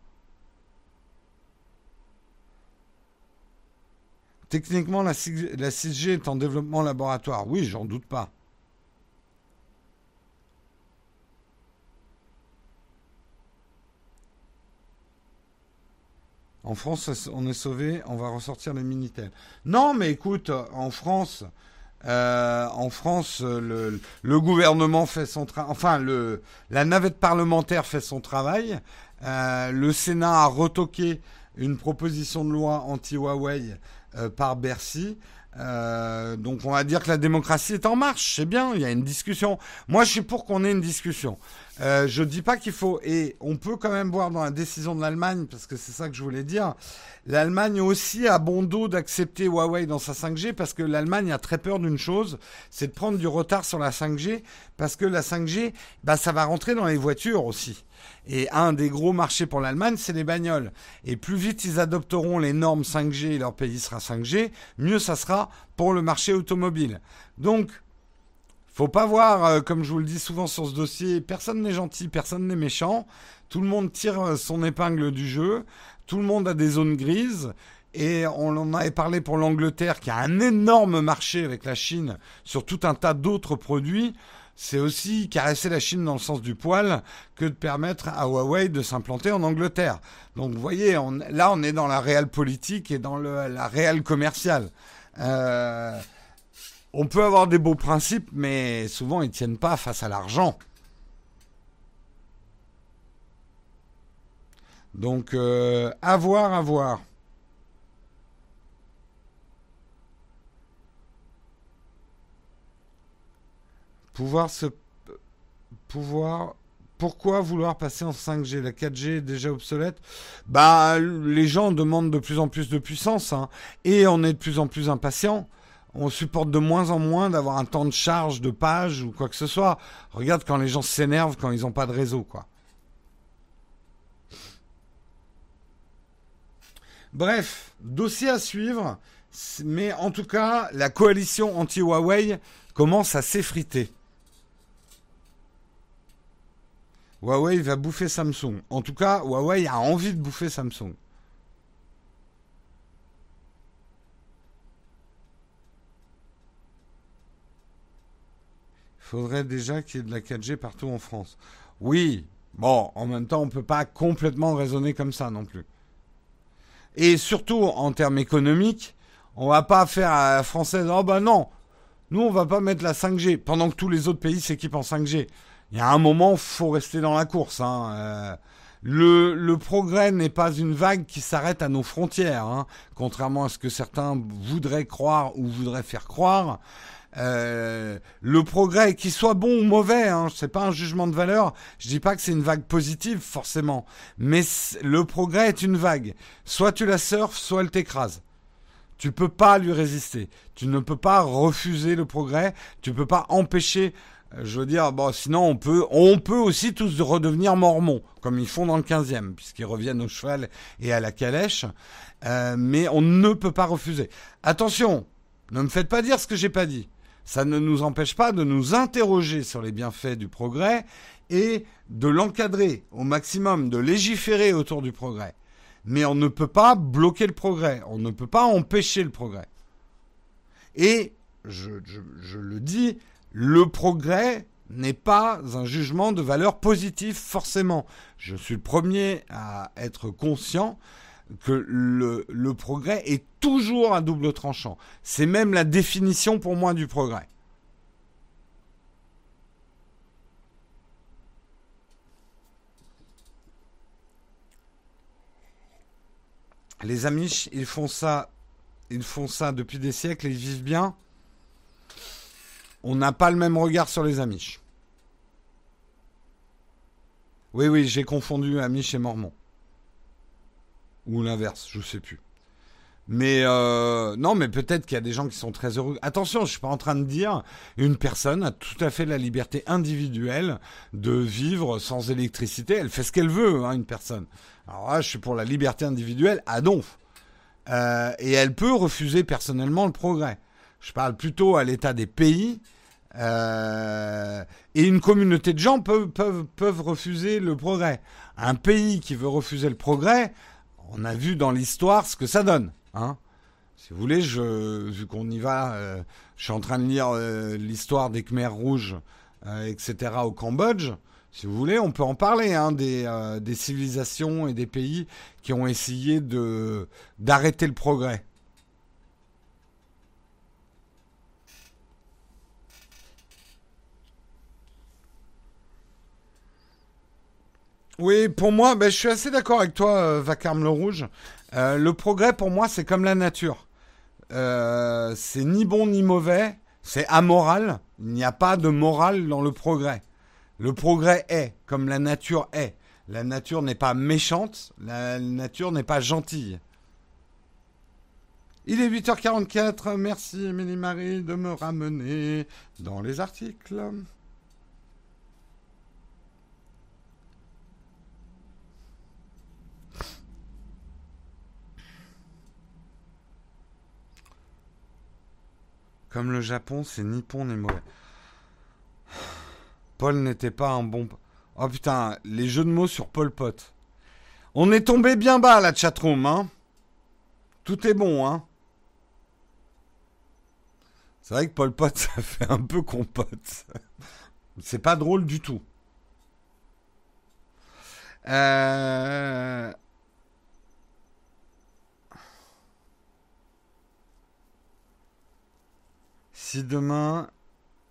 Techniquement, la 6G est en développement laboratoire. Oui, j'en doute pas. En France, on est sauvé, on va ressortir les Minitel. Non, mais écoute, en France, euh, le, gouvernement fait son travail. Enfin, la navette parlementaire fait son travail. Euh, le Sénat a retoqué une proposition de loi anti-Huawei euh, par Bercy. Euh, donc on va dire que la démocratie est en marche, c'est bien, il y a une discussion. Moi je suis pour qu'on ait une discussion. Euh, je dis pas qu'il faut, et on peut quand même voir dans la décision de l'Allemagne, parce que c'est ça que je voulais dire, l'Allemagne aussi a bon dos d'accepter Huawei dans sa 5G, parce que l'Allemagne a très peur d'une chose, c'est de prendre du retard sur la 5G, parce que la 5G, bah, ça va rentrer dans les voitures aussi. Et un des gros marchés pour l'Allemagne, c'est les bagnoles. Et plus vite ils adopteront les normes 5G et leur pays sera 5G, mieux ça sera pour le marché automobile. Donc, faut pas voir, euh, comme je vous le dis souvent sur ce dossier, personne n'est gentil, personne n'est méchant. Tout le monde tire euh, son épingle du jeu. Tout le monde a des zones grises. Et on en avait parlé pour l'Angleterre, qui a un énorme marché avec la Chine sur tout un tas d'autres produits c'est aussi caresser la Chine dans le sens du poil que de permettre à Huawei de s'implanter en Angleterre. Donc vous voyez, là on est dans la réelle politique et dans la réelle commerciale. Euh, on peut avoir des beaux principes, mais souvent ils ne tiennent pas face à l'argent. Donc, euh, à voir, à voir. Pouvoir se. Pouvoir. Pourquoi vouloir passer en 5G La 4G est déjà obsolète Bah, les gens demandent de plus en plus de puissance, hein, et on est de plus en plus impatient. On supporte de moins en moins d'avoir un temps de charge de page ou quoi que ce soit. Regarde quand les gens s'énervent quand ils n'ont pas de réseau, quoi. Bref, dossier à suivre. Mais en tout cas, la coalition anti-Huawei commence à s'effriter. Huawei va bouffer Samsung. En tout cas, Huawei a envie de bouffer Samsung. Il faudrait déjà qu'il y ait de la 4G partout en France. Oui, bon, en même temps, on ne peut pas complètement raisonner comme ça non plus. Et surtout, en termes économiques, on va pas faire à la française, oh ben non, nous on va pas mettre la 5G, pendant que tous les autres pays s'équipent en 5G. Il y a un moment, faut rester dans la course. Hein. Euh, le, le, progrès n'est pas une vague qui s'arrête à nos frontières, hein, contrairement à ce que certains voudraient croire ou voudraient faire croire. Euh, le progrès, qu'il soit bon ou mauvais, hein, c'est pas un jugement de valeur. Je dis pas que c'est une vague positive forcément, mais le progrès est une vague. Soit tu la surfes, soit elle t'écrase. Tu peux pas lui résister. Tu ne peux pas refuser le progrès. Tu peux pas empêcher. Je veux dire, bon, sinon on peut, on peut aussi tous redevenir mormons, comme ils font dans le 15e, puisqu'ils reviennent au cheval et à la calèche. Euh, mais on ne peut pas refuser. Attention, ne me faites pas dire ce que j'ai pas dit ça ne nous empêche pas de nous interroger sur les bienfaits du progrès et de l'encadrer au maximum, de légiférer autour du progrès. Mais on ne peut pas bloquer le progrès, on ne peut pas empêcher le progrès. Et, je, le dis, le progrès n'est pas un jugement de valeur positive forcément. Je suis le premier à être conscient que le, progrès est toujours un double tranchant. C'est même la définition pour moi du progrès. Les Amish, ils font ça, ils font ça depuis des siècles, ils vivent bien. On n'a pas le même regard sur les Amish. Oui, oui, j'ai confondu Amish et Mormon. Ou l'inverse, je ne sais plus. Mais euh, non, mais peut-être qu'il y a des gens qui sont très heureux. Attention, je suis pas en train de dire une personne a tout à fait la liberté individuelle de vivre sans électricité. Elle fait ce qu'elle veut, hein, une personne. Alors là, je suis pour la liberté individuelle à donf. Euh, et elle peut refuser personnellement le progrès. Je parle plutôt à l'état des pays. Euh, et une communauté de gens peuvent, peuvent, peuvent refuser le progrès. Un pays qui veut refuser le progrès, on a vu dans l'histoire ce que ça donne. Hein si vous voulez, je, vu qu'on y va, euh, je suis en train de lire euh, l'histoire des Khmers rouges, etc. au Cambodge. Si vous voulez, on peut en parler hein, des, des, civilisations et des pays qui ont essayé d'arrêter le progrès. Oui, pour moi, ben, je suis assez d'accord avec toi, Vacarme le Rouge. Euh, le progrès, pour moi, c'est comme la nature. Euh, c'est ni bon ni mauvais, c'est amoral. Il n'y a pas de morale dans le progrès. Le progrès est, comme la nature est. La nature n'est pas méchante, la nature n'est pas gentille. Il est 8h44, merci Émilie Marie de me ramener dans les articles. Comme le Japon, c'est ni bon ni mauvais. Paul n'était pas un bon. Oh putain, les jeux de mots sur Paul Pot. On est tombé bien bas la chatroom, hein. Tout est bon, hein. C'est vrai que Paul Pot, ça fait un peu compote. C'est pas drôle du tout. Euh... Si demain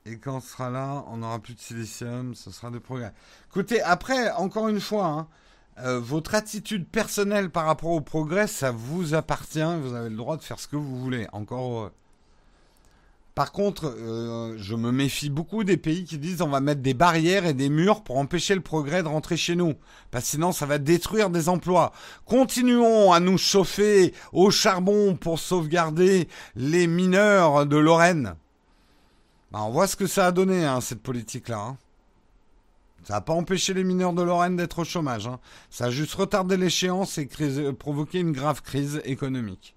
et quand on sera là, on n'aura plus de silicium, ce sera des progrès. Écoutez, après, encore une fois, hein, euh, votre attitude personnelle par rapport au progrès, ça vous appartient. Vous avez le droit de faire ce que vous voulez. Encore. Par contre, euh, je me méfie beaucoup des pays qui disent on va mettre des barrières et des murs pour empêcher le progrès de rentrer chez nous. Parce que sinon, ça va détruire des emplois. Continuons à nous chauffer au charbon pour sauvegarder les mineurs de Lorraine. Bah, on voit ce que ça a donné, hein, cette politique-là. Hein. Ça n'a pas empêché les mineurs de Lorraine d'être au chômage. Hein. Ça a juste retardé l'échéance et euh, provoqué une grave crise économique.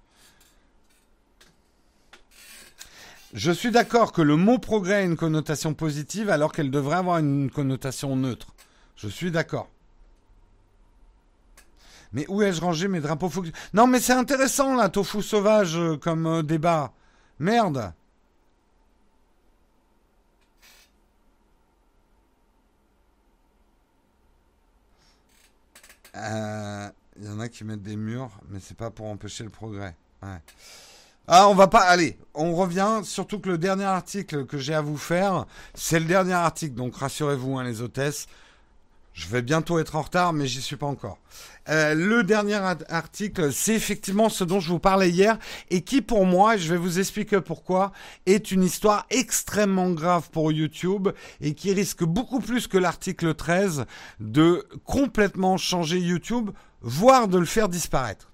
Je suis d'accord que le mot progrès a une connotation positive alors qu'elle devrait avoir une connotation neutre. Je suis d'accord. Mais où ai-je rangé mes drapeaux Non, mais c'est intéressant, là, tofu sauvage euh, comme euh, débat. Merde. Euh, Il y en a qui mettent des murs, mais c'est pas pour empêcher le progrès. Ah, on va pas. Allez, on revient. Surtout que le dernier article que j'ai à vous faire, c'est le dernier article. Donc rassurez-vous, hein, les hôtesses. Je vais bientôt être en retard, mais j'y suis pas encore. Euh, le dernier article, c'est effectivement ce dont je vous parlais hier et qui, pour moi, je vais vous expliquer pourquoi, est une histoire extrêmement grave pour YouTube et qui risque beaucoup plus que l'article 13 de complètement changer YouTube, voire de le faire disparaître.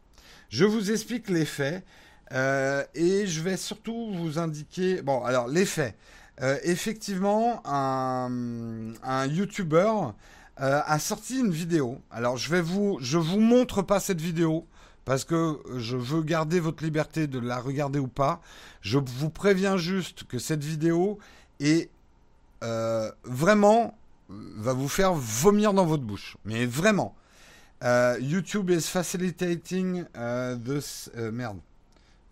Je vous explique les faits euh, et je vais surtout vous indiquer. Bon, alors les faits. Euh, effectivement, un, un YouTuber euh, a sorti une vidéo. Alors je vais vous, je vous montre pas cette vidéo parce que je veux garder votre liberté de la regarder ou pas. Je vous préviens juste que cette vidéo est euh, vraiment va vous faire vomir dans votre bouche. Mais vraiment. Euh, YouTube is facilitating. Euh, merde.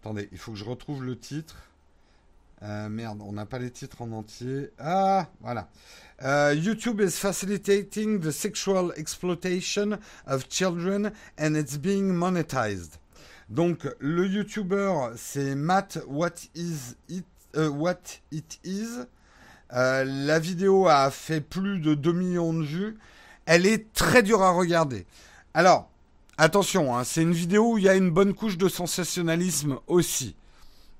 Attendez, il faut que je retrouve le titre. Euh, merde, on n'a pas les titres en entier. Ah, voilà. Uh, YouTube is facilitating the sexual exploitation of children and it's being monetized. Donc le YouTuber c'est Matt What Is It uh, What It Is. Euh, la vidéo a fait plus de 2 millions de vues. Elle est très dure à regarder. Alors, attention, hein, c'est une vidéo où il y a une bonne couche de sensationnalisme aussi.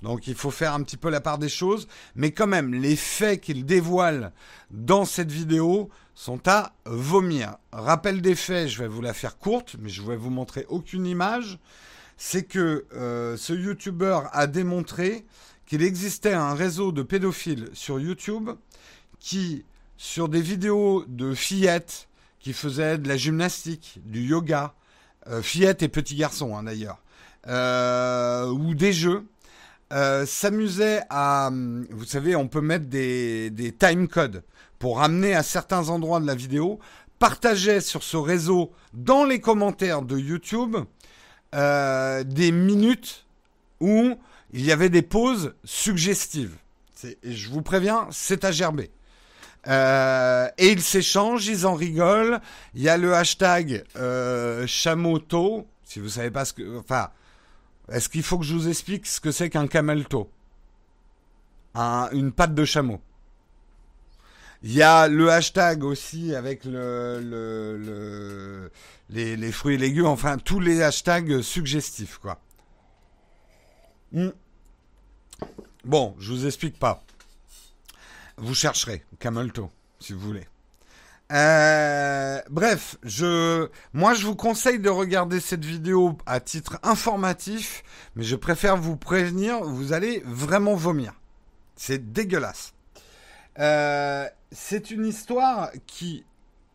Donc il faut faire un petit peu la part des choses, mais quand même, les faits qu'il dévoile dans cette vidéo sont à vomir. Rappel des faits, je vais vous la faire courte, mais je vais vous montrer aucune image. C'est que euh, ce YouTuber a démontré qu'il existait un réseau de pédophiles sur YouTube qui, sur des vidéos de fillettes qui faisaient de la gymnastique, du yoga, euh, fillettes et petits garçons hein, d'ailleurs, euh, ou des jeux, euh, s'amusait à, vous savez, on peut mettre des, des time codes pour ramener à certains endroits de la vidéo, partageait sur ce réseau dans les commentaires de YouTube euh, des minutes où il y avait des pauses suggestives. Je vous préviens, c'est à gerber. Euh, et ils s'échangent, ils en rigolent. Il y a le hashtag euh, chamoto, si vous savez pas ce que, enfin, est-ce qu'il faut que je vous explique ce que c'est qu'un camelto un, Une patte de chameau. Il y a le hashtag aussi avec le, le, le les, fruits et légumes, enfin tous les hashtags suggestifs, quoi. Mm. Bon, je vous explique pas. Vous chercherez camelto, si vous voulez. Euh, bref, je, moi je vous conseille de regarder cette vidéo à titre informatif, mais je préfère vous prévenir, vous allez vraiment vomir. C'est dégueulasse. Euh, c'est une histoire qui,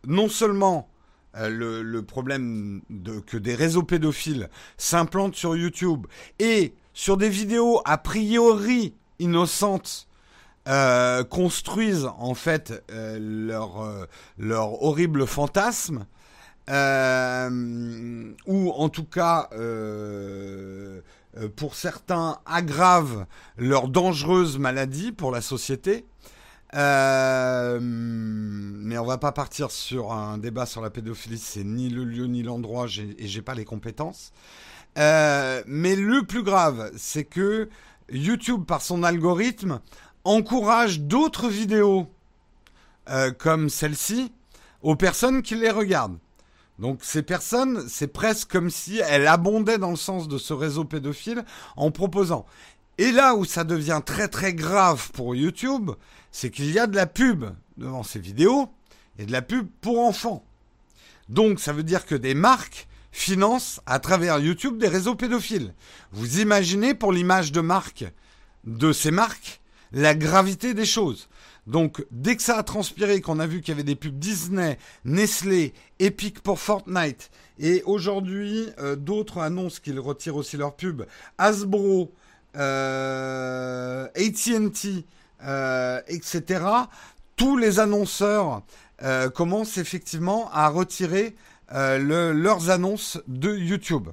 non seulement euh, le, problème que des réseaux pédophiles s'implantent sur YouTube et sur des vidéos a priori innocentes euh, construisent en fait euh, leur, euh, leur horrible fantasme, ou en tout cas, pour certains, aggravent leur dangereuse maladie pour la société. mais on va pas partir sur un débat sur la pédophilie, c'est ni le lieu ni l'endroit, et j'ai pas les compétences. mais le plus grave, c'est que YouTube, par son algorithme, encourage d'autres vidéos euh, comme celle-ci aux personnes qui les regardent. Donc ces personnes, c'est presque comme si elles abondaient dans le sens de ce réseau pédophile en proposant. Et là où ça devient très très grave pour YouTube, c'est qu'il y a de la pub devant ces vidéos et de la pub pour enfants. Donc ça veut dire que des marques financent à travers YouTube des réseaux pédophiles. Vous imaginez pour l'image de marque de ces marques la gravité des choses. Donc, dès que ça a transpiré, qu'on a vu qu'il y avait des pubs Disney, Nestlé, Epic pour Fortnite, et aujourd'hui, euh, d'autres annoncent qu'ils retirent aussi leurs pubs, Hasbro, euh, AT&T, euh, etc., tous les annonceurs euh, commencent effectivement à retirer euh, le, leurs annonces de YouTube.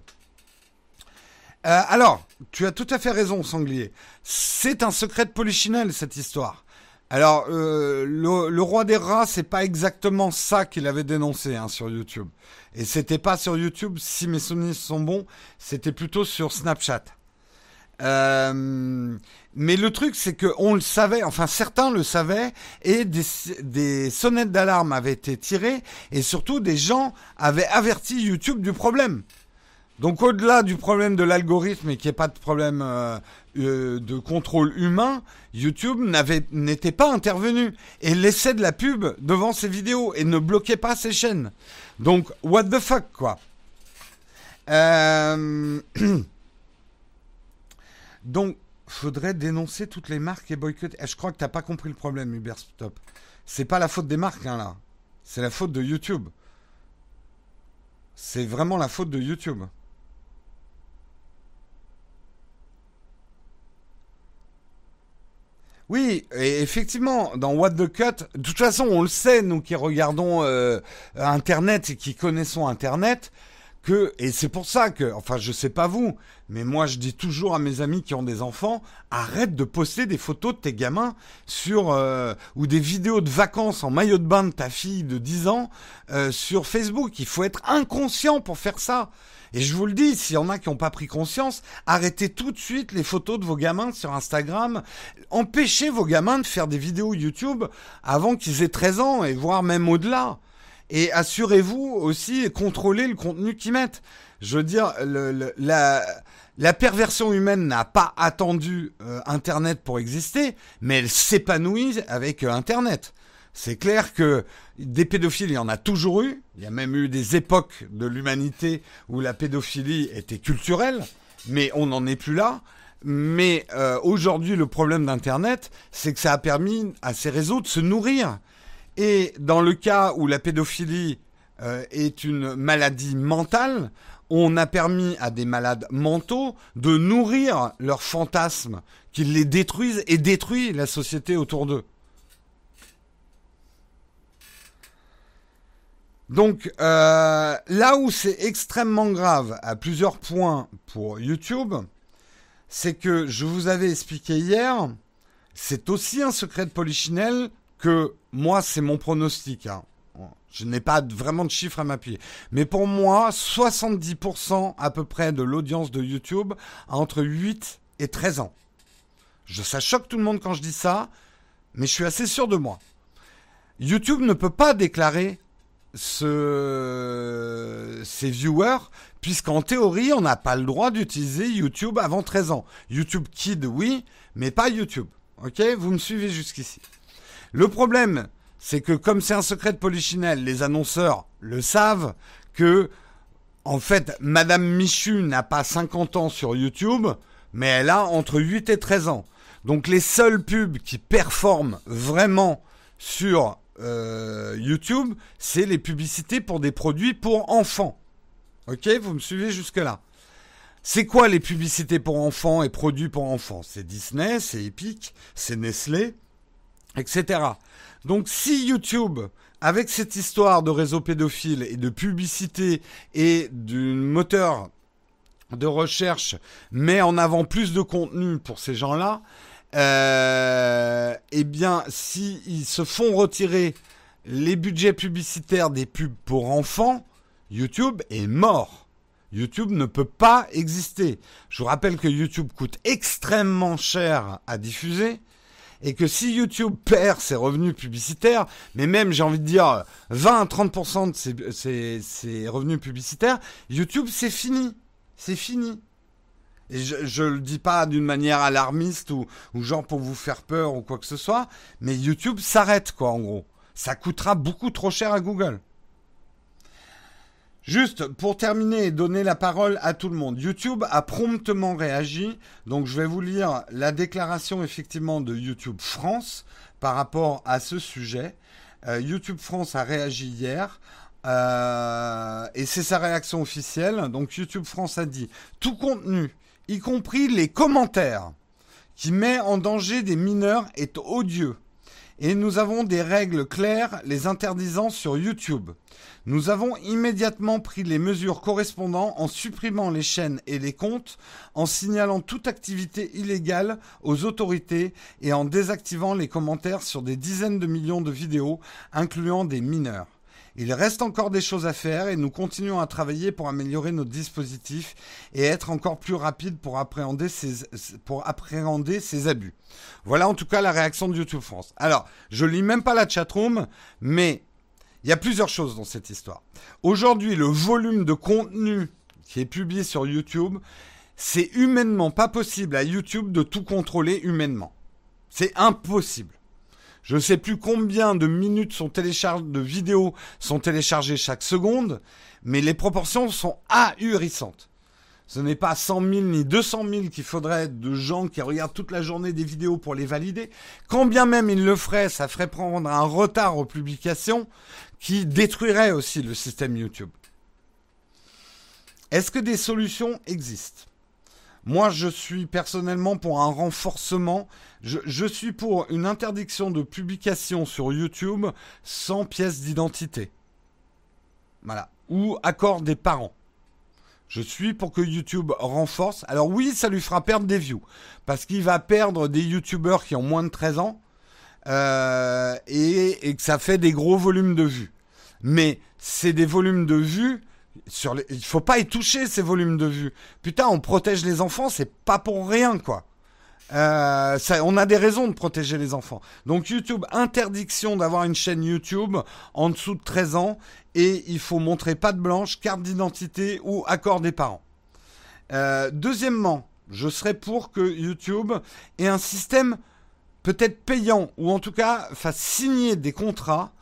Euh, alors, tu as tout à fait raison, Sanglier. C'est un secret de polichinelle, cette histoire. Alors, euh, le, roi des rats, c'est pas exactement ça qu'il avait dénoncé hein, sur YouTube. Et c'était pas sur YouTube, si mes souvenirs sont bons, c'était plutôt sur Snapchat. Euh, mais le truc, c'est que on le savait, enfin certains le savaient, et des, des sonnettes d'alarme avaient été tirées, et surtout des gens avaient averti YouTube du problème. Donc au-delà du problème de l'algorithme et qu'il n'y ait pas de problème euh, euh, de contrôle humain, YouTube n'était pas intervenu et laissait de la pub devant ses vidéos et ne bloquait pas ses chaînes. Donc what the fuck quoi. Euh... Donc faudrait dénoncer toutes les marques et boycotter. Eh, je crois que t'as pas compris le problème Uberstop. C'est pas la faute des marques hein, là. C'est la faute de YouTube. C'est vraiment la faute de YouTube. Oui, et effectivement, dans What the Cut, de toute façon, on le sait, nous qui regardons euh, Internet et qui connaissons Internet, que, et c'est pour ça que, enfin, je sais pas vous, mais moi, je dis toujours à mes amis qui ont des enfants, arrête de poster des photos de tes gamins sur, euh, ou des vidéos de vacances en maillot de bain de ta fille de 10 ans euh, sur Facebook. Il faut être inconscient pour faire ça. Et je vous le dis, s'il y en a qui n'ont pas pris conscience, arrêtez tout de suite les photos de vos gamins sur Instagram. Empêchez vos gamins de faire des vidéos YouTube avant qu'ils aient 13 ans et voire même au-delà. Et assurez-vous aussi contrôler le contenu qu'ils mettent. Je veux dire, la, la perversion humaine n'a pas attendu euh, Internet pour exister, mais elle s'épanouit avec euh, Internet. C'est clair que des pédophiles, il y en a toujours eu. Il y a même eu des époques de l'humanité où la pédophilie était culturelle, mais on n'en est plus là. Mais euh, aujourd'hui, le problème d'Internet, c'est que ça a permis à ces réseaux de se nourrir. Et dans le cas où la pédophilie euh, est une maladie mentale, on a permis à des malades mentaux de nourrir leurs fantasmes, qu'ils les détruisent et détruisent la société autour d'eux. Donc euh, là où c'est extrêmement grave à plusieurs points pour YouTube, c'est que je vous avais expliqué hier, c'est aussi un secret de Polichinelle que moi c'est mon pronostic. Hein. Je n'ai pas vraiment de chiffres à m'appuyer. Mais pour moi, 70% à peu près de l'audience de YouTube a entre 8 et 13 ans. Je, ça choque tout le monde quand je dis ça, mais je suis assez sûr de moi. YouTube ne peut pas déclarer ce, ces viewers, puisqu'en théorie, on n'a pas le droit d'utiliser YouTube avant 13 ans. YouTube Kid, oui, mais pas YouTube. Ok Vous me suivez jusqu'ici. Le problème, c'est que comme c'est un secret de polichinelle, les annonceurs le savent que, en fait, Madame Michu n'a pas 50 ans sur YouTube, mais elle a entre 8 et 13 ans. Donc les seuls pubs qui performent vraiment sur euh, YouTube, c'est les publicités pour des produits pour enfants. Ok, vous me suivez jusque-là. C'est quoi les publicités pour enfants et produits pour enfants? C'est Disney, c'est Epic, c'est Nestlé, etc. Donc si YouTube, avec cette histoire de réseau pédophile et de publicité et du moteur de recherche, met en avant plus de contenu pour ces gens-là, euh, eh bien, s'ils se font retirer les budgets publicitaires des pubs pour enfants, YouTube est mort. YouTube ne peut pas exister. Je vous rappelle que YouTube coûte extrêmement cher à diffuser et que si YouTube perd ses revenus publicitaires, mais même j'ai envie de dire 20 à 30% de ses revenus publicitaires, YouTube c'est fini. C'est fini. Et je ne le dis pas d'une manière alarmiste ou, genre pour vous faire peur ou quoi que ce soit, mais YouTube s'arrête quoi en gros. Ça coûtera beaucoup trop cher à Google. Juste pour terminer et donner la parole à tout le monde, YouTube a promptement réagi. Donc je vais vous lire la déclaration effectivement de YouTube France par rapport à ce sujet. Euh, YouTube France a réagi hier. Euh, et c'est sa réaction officielle. Donc YouTube France a dit tout contenu y compris les commentaires, qui met en danger des mineurs est odieux et nous avons des règles claires les interdisant sur YouTube. Nous avons immédiatement pris les mesures correspondantes en supprimant les chaînes et les comptes, en signalant toute activité illégale aux autorités et en désactivant les commentaires sur des dizaines de millions de vidéos, incluant des mineurs. Il reste encore des choses à faire et nous continuons à travailler pour améliorer nos dispositifs et être encore plus rapide pour appréhender ces, pour appréhender ces abus. Voilà en tout cas la réaction de YouTube France. Alors, je lis même pas la chatroom, mais il y a plusieurs choses dans cette histoire. Aujourd'hui, le volume de contenu qui est publié sur YouTube, c'est humainement pas possible à YouTube de tout contrôler humainement. C'est impossible. Je ne sais plus combien de minutes sont de vidéos sont téléchargées chaque seconde, mais les proportions sont ahurissantes. Ce n'est pas 100 000 ni 200 000 qu'il faudrait de gens qui regardent toute la journée des vidéos pour les valider. Quand bien même ils le feraient, ça ferait prendre un retard aux publications qui détruirait aussi le système YouTube. Est-ce que des solutions existent? Moi, je suis personnellement pour un renforcement. Je, suis pour une interdiction de publication sur YouTube sans pièce d'identité. Voilà. Ou accord des parents. Je suis pour que YouTube renforce. Alors oui, ça lui fera perdre des views. Parce qu'il va perdre des YouTubeurs qui ont moins de 13 ans. Euh, et, et que ça fait des gros volumes de vues. Mais c'est des volumes de vues sur les... il faut pas y toucher ces volumes de vues. Putain, on protège les enfants, c'est pas pour rien quoi. Euh, on a des raisons de protéger les enfants. Donc YouTube, interdiction d'avoir une chaîne YouTube en dessous de 13 ans et il faut montrer patte blanche, carte d'identité ou accord des parents. Euh, deuxièmement, je serais pour que YouTube ait un système peut-être payant ou en tout cas fasse signer des contrats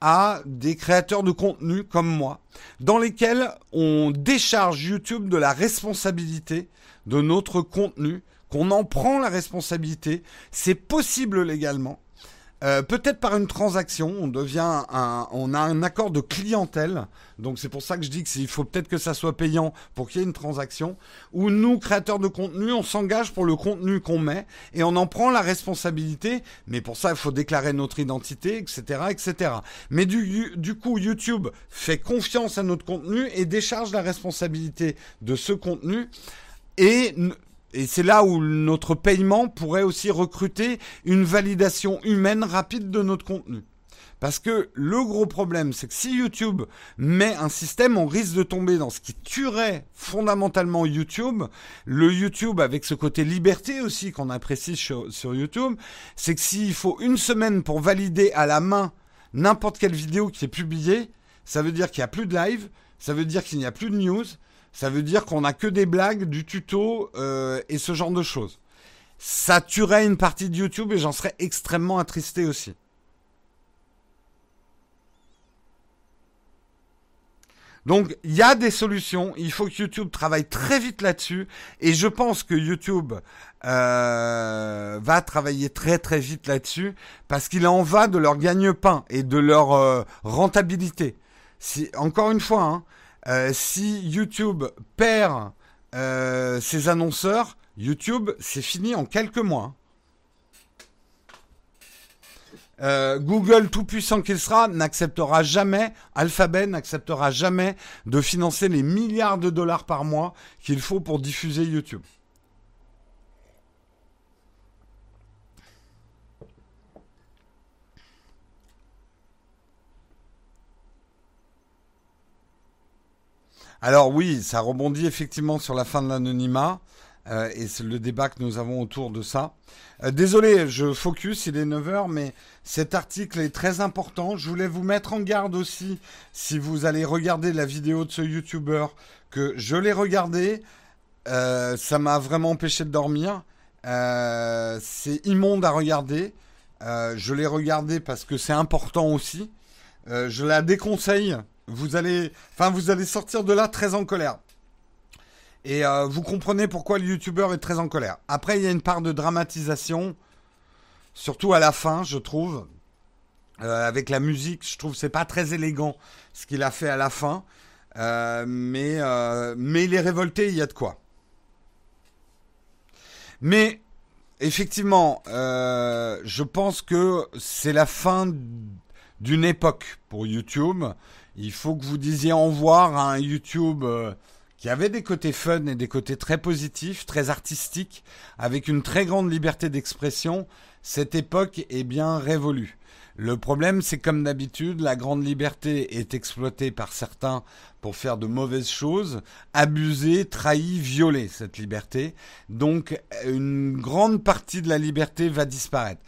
à des créateurs de contenu comme moi, dans lesquels on décharge YouTube de la responsabilité de notre contenu, qu'on en prend la responsabilité. C'est possible légalement. Euh, peut-être par une transaction, on devient un, on a un accord de clientèle. Donc c'est pour ça que je dis qu'il faut peut-être que ça soit payant pour qu'il y ait une transaction. Où nous, créateurs de contenu, on s'engage pour le contenu qu'on met et on en prend la responsabilité. Mais pour ça, il faut déclarer notre identité, etc., etc. Mais du, du coup, YouTube fait confiance à notre contenu et décharge la responsabilité de ce contenu et et c'est là où notre paiement pourrait aussi recruter une validation humaine rapide de notre contenu. Parce que le gros problème, c'est que si YouTube met un système, on risque de tomber dans ce qui tuerait fondamentalement YouTube. Le YouTube avec ce côté liberté aussi qu'on apprécie sur, sur YouTube, c'est que s'il faut une semaine pour valider à la main n'importe quelle vidéo qui est publiée, ça veut dire qu'il n'y a plus de live, ça veut dire qu'il n'y a plus de news, ça veut dire qu'on n'a que des blagues, du tuto euh, et ce genre de choses. Ça tuerait une partie de YouTube et j'en serais extrêmement attristé aussi. Donc il y a des solutions, il faut que YouTube travaille très vite là-dessus et je pense que YouTube euh, va travailler très très vite là-dessus parce qu'il en va de leur gagne-pain et de leur euh, rentabilité. Encore une fois, hein, euh, si YouTube perd euh, ses annonceurs, YouTube, c'est fini en quelques mois. Euh, Google, tout puissant qu'il sera, n'acceptera jamais, Alphabet n'acceptera jamais de financer les milliards de dollars par mois qu'il faut pour diffuser YouTube. Alors oui, ça rebondit effectivement sur la fin de l'anonymat. Euh, et c'est le débat que nous avons autour de ça. Euh, désolé, je focus, il est 9h, mais cet article est très important. Je voulais vous mettre en garde aussi, si vous allez regarder la vidéo de ce YouTuber, que je l'ai regardé, euh, ça m'a vraiment empêché de dormir. c'est immonde à regarder. je l'ai regardé parce que c'est important aussi. je la déconseille vous allez, enfin, vous allez sortir de là très en colère. Et euh, vous comprenez pourquoi le youtubeur est très en colère. Après, il y a une part de dramatisation, surtout à la fin, je trouve. Euh, avec la musique, je trouve c'est pas très élégant ce qu'il a fait à la fin. Euh, mais, il est révolté, il y a de quoi. Mais effectivement, je pense que c'est la fin d'une époque pour YouTube. Il faut que vous disiez au revoir à un YouTube euh, qui avait des côtés fun et des côtés très positifs, très artistiques, avec une très grande liberté d'expression. Cette époque est bien révolue. Le problème, c'est comme d'habitude, la grande liberté est exploitée par certains pour faire de mauvaises choses, abuser, trahir, violer cette liberté. Donc, une grande partie de la liberté va disparaître.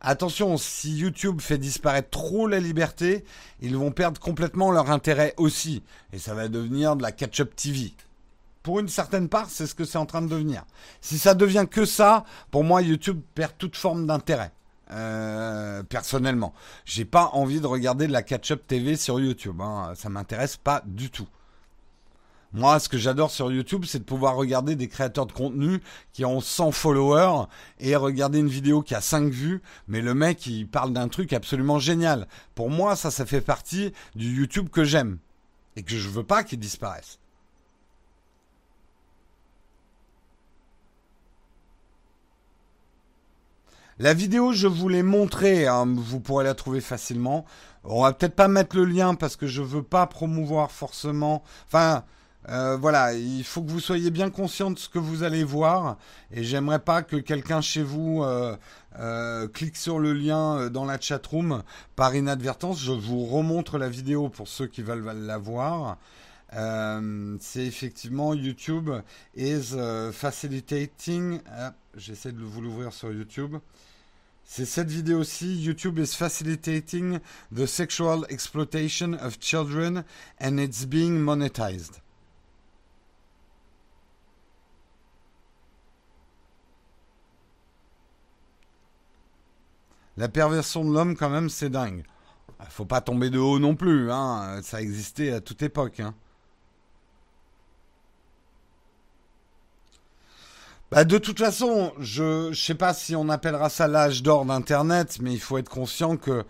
Attention, si YouTube fait disparaître trop la liberté, ils vont perdre complètement leur intérêt aussi. Et ça va devenir de la catch-up TV. Pour une certaine part, c'est ce que c'est en train de devenir. Si ça devient que ça, pour moi, YouTube perd toute forme d'intérêt. Euh, personnellement, j'ai pas envie de regarder de la catch-up TV sur YouTube. Hein. Ça m'intéresse pas du tout. Moi, ce que j'adore sur YouTube, c'est de pouvoir regarder des créateurs de contenu qui ont 100 followers et regarder une vidéo qui a 5 vues, mais le mec, il parle d'un truc absolument génial. Pour moi, ça, ça fait partie du YouTube que j'aime et que je veux pas qu'il disparaisse. La vidéo, je vous l'ai montrée, hein, vous pourrez la trouver facilement. On va peut-être pas mettre le lien parce que je veux pas promouvoir forcément. Enfin, euh, voilà, il faut que vous soyez bien conscient de ce que vous allez voir. Et j'aimerais pas que quelqu'un chez vous euh, euh, clique sur le lien dans la chat room par inadvertance. Je vous remontre la vidéo pour ceux qui veulent la voir. c'est effectivement YouTube is facilitating. J'essaie de vous l'ouvrir sur YouTube. C'est cette vidéo-ci, YouTube is facilitating the sexual exploitation of children and it's being monetized. La perversion de l'homme, quand même, c'est dingue. Faut pas tomber de haut non plus, hein. Ça existait à toute époque, hein. Bah, de toute façon, je ne sais pas si on appellera ça l'âge d'or d'Internet, mais il faut être conscient que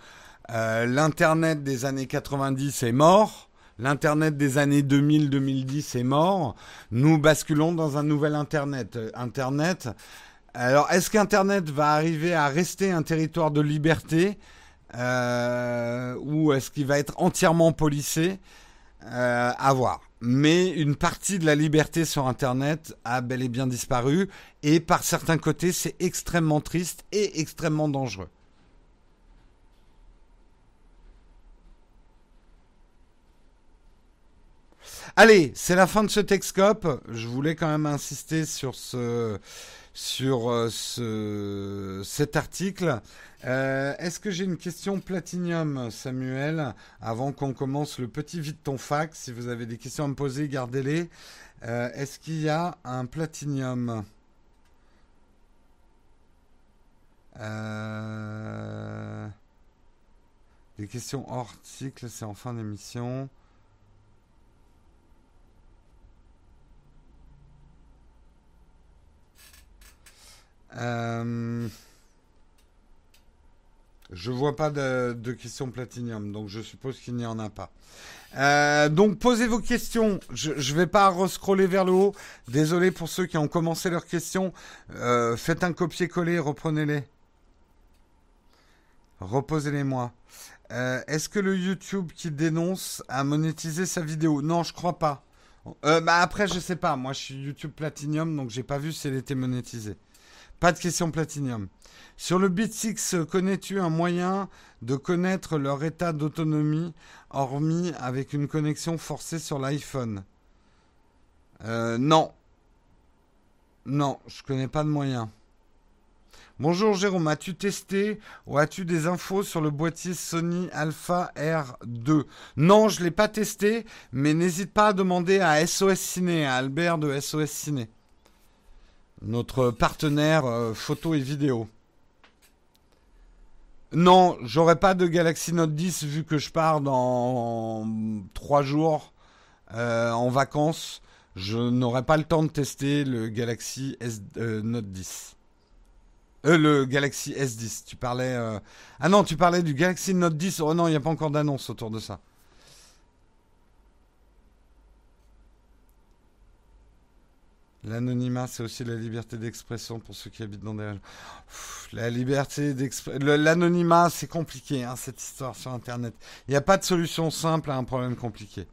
euh, l'Internet des années 90 est mort. L'Internet des années 2000-2010 est mort. Nous basculons dans un nouvel Internet. Internet. Alors, est-ce qu'Internet va arriver à rester un territoire de liberté euh, ou est-ce qu'il va être entièrement policé? Euh, À voir mais une partie de la liberté sur Internet a bel et bien disparu, et par certains côtés, c'est extrêmement triste et extrêmement dangereux. Allez, c'est la fin de ce Texcope. Je voulais quand même insister sur ce, sur euh, ce, cet article. Euh, est-ce que j'ai une question Platinium, Samuel Avant qu'on commence le petit vide ton fac, si vous avez des questions à me poser, gardez-les. Euh, est-ce qu'il y a un Platinium Des questions hors article, c'est en fin d'émission. Euh, je vois pas de, questions platinium, donc je suppose qu'il n'y en a pas. Euh, donc posez vos questions. Je ne vais pas rescroller vers le haut. Désolé pour ceux qui ont commencé leurs questions. Euh, faites un copier-coller, reprenez-les. Reposez-les-moi. Est-ce que le YouTube qui dénonce a monétisé sa vidéo? Non, je crois pas. bah après, je sais pas. Moi, je suis YouTube Platinum, donc j'ai pas vu si elle était monétisée. Pas de question platinium. Sur le Bit 6, connais-tu un moyen de connaître leur état d'autonomie, hormis avec une connexion forcée sur l'iPhone? Euh, Non. Non, je connais pas de moyen. Bonjour Jérôme, as-tu testé ou as-tu des infos sur le boîtier Sony Alpha R2 Non, je ne l'ai pas testé, mais n'hésite pas à demander à SOS Ciné, à Albert de SOS Ciné notre partenaire euh, photo et vidéo. Non, j'aurai pas de Galaxy Note 10 vu que je pars dans trois jours euh, en vacances. Je n'aurai pas le temps de tester le Galaxy S, euh, Note 10. le Galaxy S10. Tu parlais. Ah non, tu parlais du Galaxy Note 10. Oh non, il n'y a pas encore d'annonce autour de ça. L'anonymat, c'est aussi la liberté d'expression pour ceux qui habitent dans des La liberté d'expression. L'anonymat, c'est compliqué, hein, cette histoire sur Internet. Il n'y a pas de solution simple à un problème compliqué.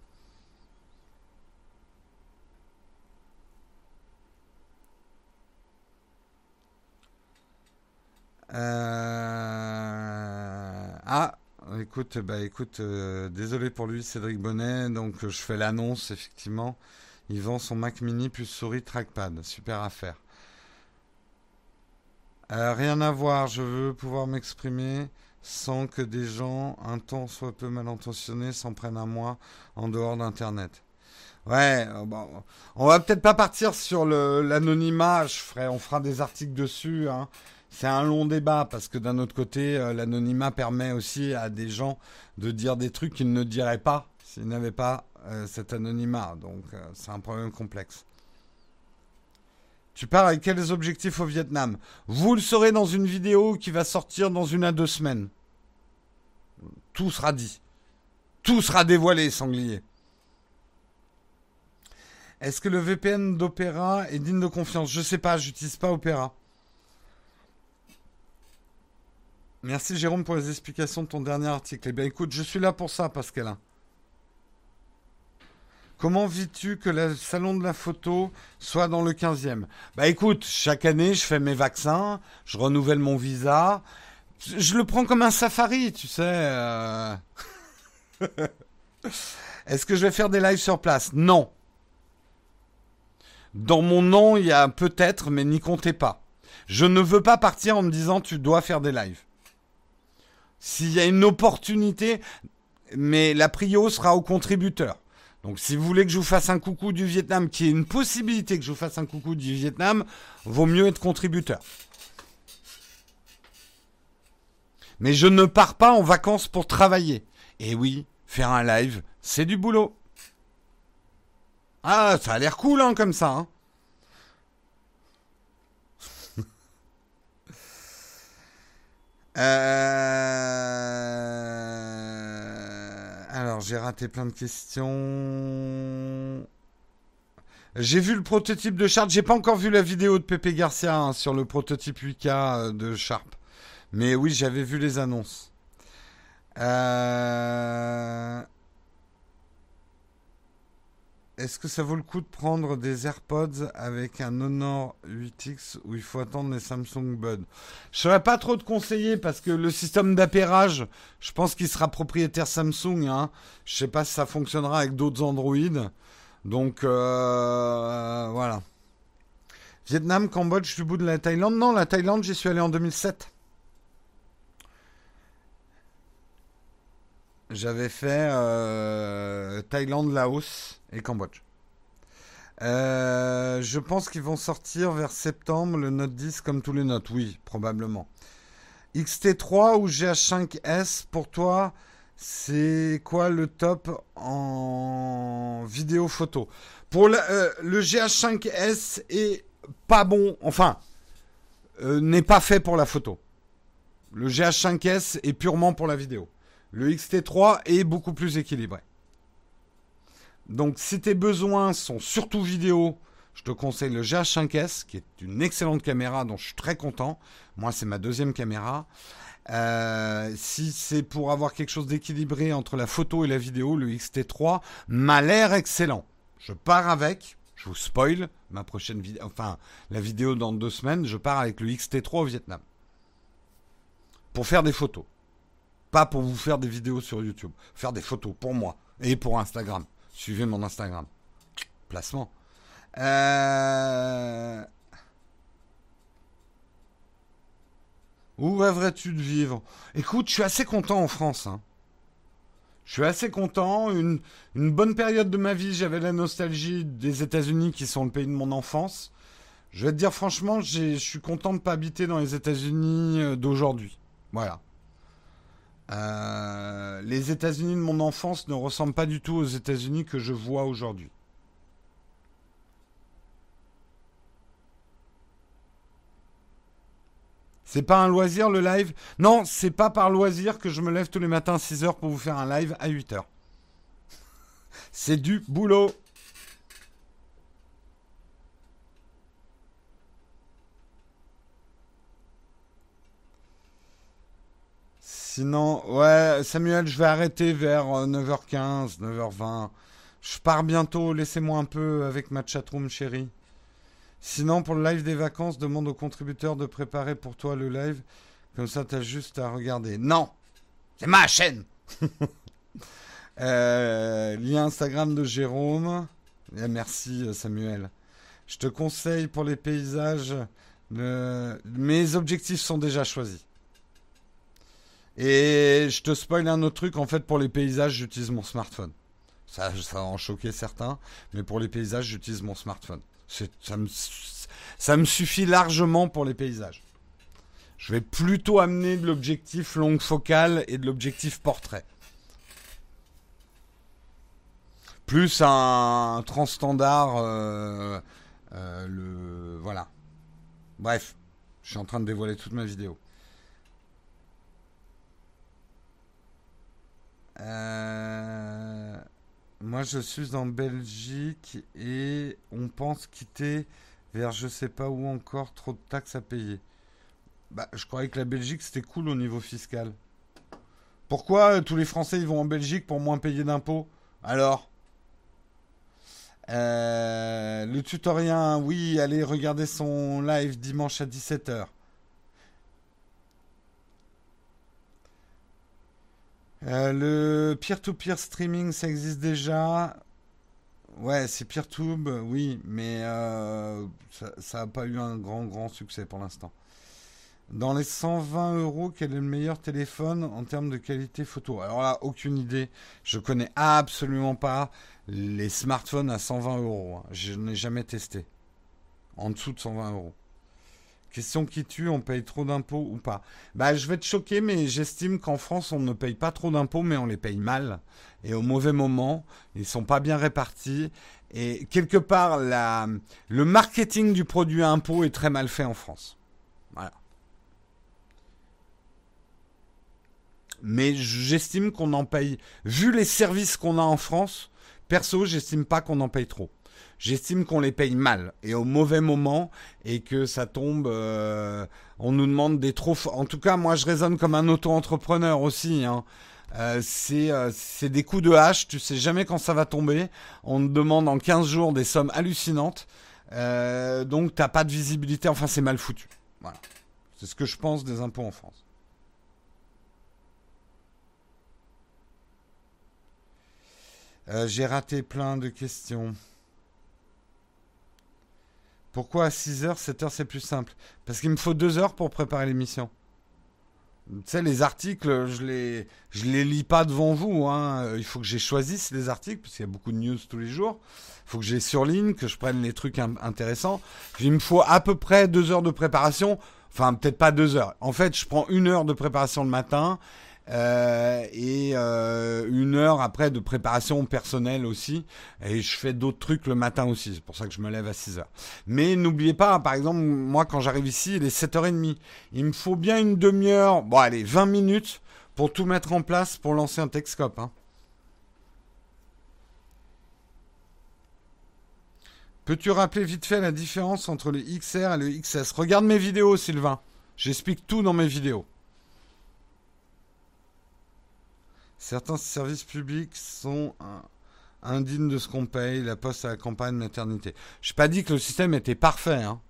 Euh, ah, écoute, bah écoute, euh, désolé pour lui, Cédric Bonnet. Donc je fais l'annonce, effectivement. Il vend son Mac Mini plus souris trackpad. Super affaire. Euh, rien à voir, je veux pouvoir m'exprimer sans que des gens, un temps soit peu mal intentionnés, s'en prennent à moi en dehors d'Internet. Ouais, bon, on va peut-être pas partir sur l'anonymat, on fera des articles dessus. Hein. C'est un long débat parce que d'un autre côté, euh, l'anonymat permet aussi à des gens de dire des trucs qu'ils ne diraient pas s'ils n'avaient pas euh, cet anonymat. Donc euh, c'est un problème complexe. Tu pars avec quels objectifs au Vietnam? Vous le saurez dans une vidéo qui va sortir dans une à deux semaines. Tout sera dit. Tout sera dévoilé, sanglier. Est-ce que le VPN d'Opera est digne de confiance? Je sais pas, j'utilise pas Opera. Merci Jérôme pour les explications de ton dernier article. Eh bien écoute, je suis là pour ça, Pascalin. Comment vis-tu que le salon de la photo soit dans le 15e Bah écoute, chaque année, je fais mes vaccins, je renouvelle mon visa. Je le prends comme un safari, tu sais. Euh. Est-ce que je vais faire des lives sur place? Non. Dans mon nom, il y a peut-être, mais n'y comptez pas. Je ne veux pas partir en me disant tu dois faire des lives. S'il y a une opportunité, mais la prio sera au contributeur. Donc si vous voulez que je vous fasse un coucou du Vietnam, qui est une possibilité que je vous fasse un coucou du Vietnam, vaut mieux être contributeur. Mais je ne pars pas en vacances pour travailler. Et oui, faire un live, c'est du boulot. Ah, ça a l'air cool hein, comme ça. Hein. Euh, alors, j'ai raté plein de questions. J'ai vu le prototype de Sharp. J'ai pas encore vu la vidéo de Pepe Garcia hein, sur le prototype 8K euh, de Sharp. Mais oui, j'avais vu les annonces. Euh... Est-ce que ça vaut le coup de prendre des AirPods avec un Honor 8X où il faut attendre les Samsung Bud? Je ne saurais pas trop te conseiller parce que le système d'appairage, je pense qu'il sera propriétaire Samsung. Hein. Je sais pas si ça fonctionnera avec d'autres Android. Donc euh, voilà. Vietnam, Cambodge, du bout de la Thaïlande. Non, la Thaïlande, j'y suis allé en 2007. J'avais fait euh, Thaïlande, Laos et Cambodge. Euh, je pense qu'ils vont sortir vers septembre le Note 10 comme tous les Notes. Oui, probablement. XT3 ou GH5S pour toi, c'est quoi le top en vidéo photo? Pour euh, le GH5S est pas bon, enfin, n'est pas fait pour la photo. Le GH5S est purement pour la vidéo. Le XT3 est beaucoup plus équilibré. Donc si tes besoins sont surtout vidéo, je te conseille le GH5S, qui est une excellente caméra dont je suis très content. Moi, c'est ma deuxième caméra. Euh, si c'est pour avoir quelque chose d'équilibré entre la photo et la vidéo, le XT3 m'a l'air excellent. Je pars avec, je vous spoil ma prochaine vidéo, enfin la vidéo dans deux semaines, je pars avec le XT3 au Vietnam. Pour faire des photos. Pas pour vous faire des vidéos sur YouTube. Faire des photos pour moi et pour Instagram. Suivez mon Instagram. Placement. Euh, où rêverais-tu de vivre? Écoute, je suis assez content en France. Hein. Je suis assez content. Une, une bonne période de ma vie, j'avais la nostalgie des États-Unis qui sont le pays de mon enfance. Je vais te dire franchement, je suis content de ne pas habiter dans les États-Unis euh, d'aujourd'hui. Voilà. Euh, les États-Unis de mon enfance ne ressemblent pas du tout aux États-Unis que je vois aujourd'hui. C'est pas un loisir le live? Non, c'est pas par loisir que je me lève tous les matins à 6h pour vous faire un live à 8h. c'est du boulot. Sinon, ouais, Samuel, je vais arrêter vers 9h15, euh, 9h20. Je pars bientôt, laissez-moi un peu avec ma chatroom chérie. Sinon, pour le live des vacances, demande aux contributeurs de préparer pour toi le live. Comme ça, t'as juste à regarder. Non C'est ma chaîne euh, Lien Instagram de Jérôme. Eh, merci euh, Samuel. Je te conseille pour les paysages. Mes objectifs sont déjà choisis. Et je te spoil un autre truc. En fait, pour les paysages, j'utilise mon smartphone. Ça, ça va en choquer certains. Mais pour les paysages, j'utilise mon smartphone. Ça me, suffit largement pour les paysages. Je vais plutôt amener de l'objectif longue focale et de l'objectif portrait. Plus un transstandard, euh, euh, voilà. Bref, je suis en train de dévoiler toute ma vidéo. Euh, moi, je suis en Belgique et on pense quitter vers je sais pas où encore, trop de taxes à payer. Bah, je croyais que la Belgique c'était cool au niveau fiscal. Pourquoi euh, tous les Français ils vont en Belgique pour moins payer d'impôts? Alors euh, Le tutorien, oui, allez regarder son live dimanche à 17h. Euh, le peer-to-peer streaming, ça existe déjà. Ouais, c'est PeerTube, oui, mais euh, ça n'a pas eu un grand, grand succès pour l'instant. Dans les 120 euros, quel est le meilleur téléphone en termes de qualité photo? Alors là, aucune idée. Je connais absolument pas les smartphones à 120 euros. Hein. Je n'ai jamais testé. En dessous de 120 euros. Question qui tue, on paye trop d'impôts ou pas Bah, je vais te choquer, mais j'estime qu'en France, on ne paye pas trop d'impôts, mais on les paye mal et au mauvais moment. Ils sont pas bien répartis et quelque part, le marketing du produit impôt est très mal fait en France. Voilà. Mais j'estime qu'on en paye, vu les services qu'on a en France, perso, j'estime pas qu'on en paye trop j'estime qu'on les paye mal et au mauvais moment et que ça tombe. Euh, on nous demande des trop. En tout cas, moi, je raisonne comme un auto-entrepreneur aussi. Hein. Euh, euh, c'est des coups de hache, tu sais jamais quand ça va tomber. On te demande en 15 jours des sommes hallucinantes. donc t'as pas de visibilité, enfin c'est mal foutu. Voilà. C'est ce que je pense des impôts en France. J'ai raté plein de questions. Pourquoi à 6h, 7h c'est plus simple? Parce qu'il me faut 2 heures pour préparer l'émission. Tu sais, les articles, je les, je les lis pas devant vous. Hein. Il faut que j'ai choisisse les articles, parce qu'il y a beaucoup de news tous les jours. Il faut que j'ai surligne, que je prenne les trucs intéressants. il me faut à peu près 2 heures de préparation. Enfin, peut-être pas 2 heures. En fait, je prends une heure de préparation le matin euh, et euh, une heure après de préparation personnelle aussi. Et je fais d'autres trucs le matin aussi. C'est pour ça que je me lève à 6 heures. Mais n'oubliez pas, par exemple, moi quand j'arrive ici, il est 7h30. Il me faut bien une demi-heure, bon allez, 20 minutes pour tout mettre en place pour lancer un Texcope. Hein. Peux-tu rappeler vite fait la différence entre le XR et le XS Regarde mes vidéos, Sylvain. J'explique tout dans mes vidéos. Certains services publics sont indignes de ce qu'on paye, la poste à la campagne, maternité. Je n'ai pas dit que le système était parfait, hein.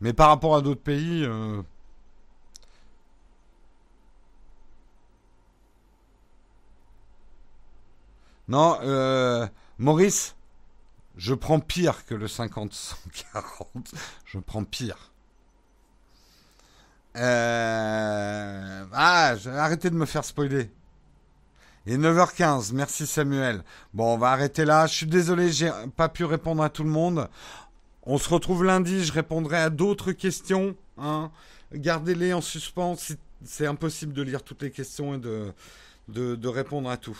Mais par rapport à d'autres pays, euh, Non, euh, Maurice, je prends pire que le 50-140. Je prends pire. Euh... Ah, arrêtez de me faire spoiler. Et 9h15, merci Samuel. Bon, on va arrêter là. Je suis désolé, j'ai pas pu répondre à tout le monde. On se retrouve lundi, je répondrai à d'autres questions. Hein. Gardez-les en suspens. C'est impossible de lire toutes les questions et de, de, de répondre à tout.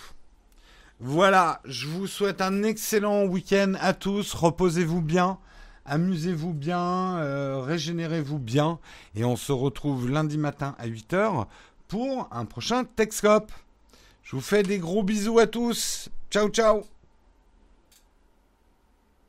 Voilà, je vous souhaite un excellent week-end à tous. Reposez-vous bien. Amusez-vous bien, euh, régénérez-vous bien, et on se retrouve lundi matin à 8h pour un prochain Texcope. Je vous fais des gros bisous à tous. Ciao ciao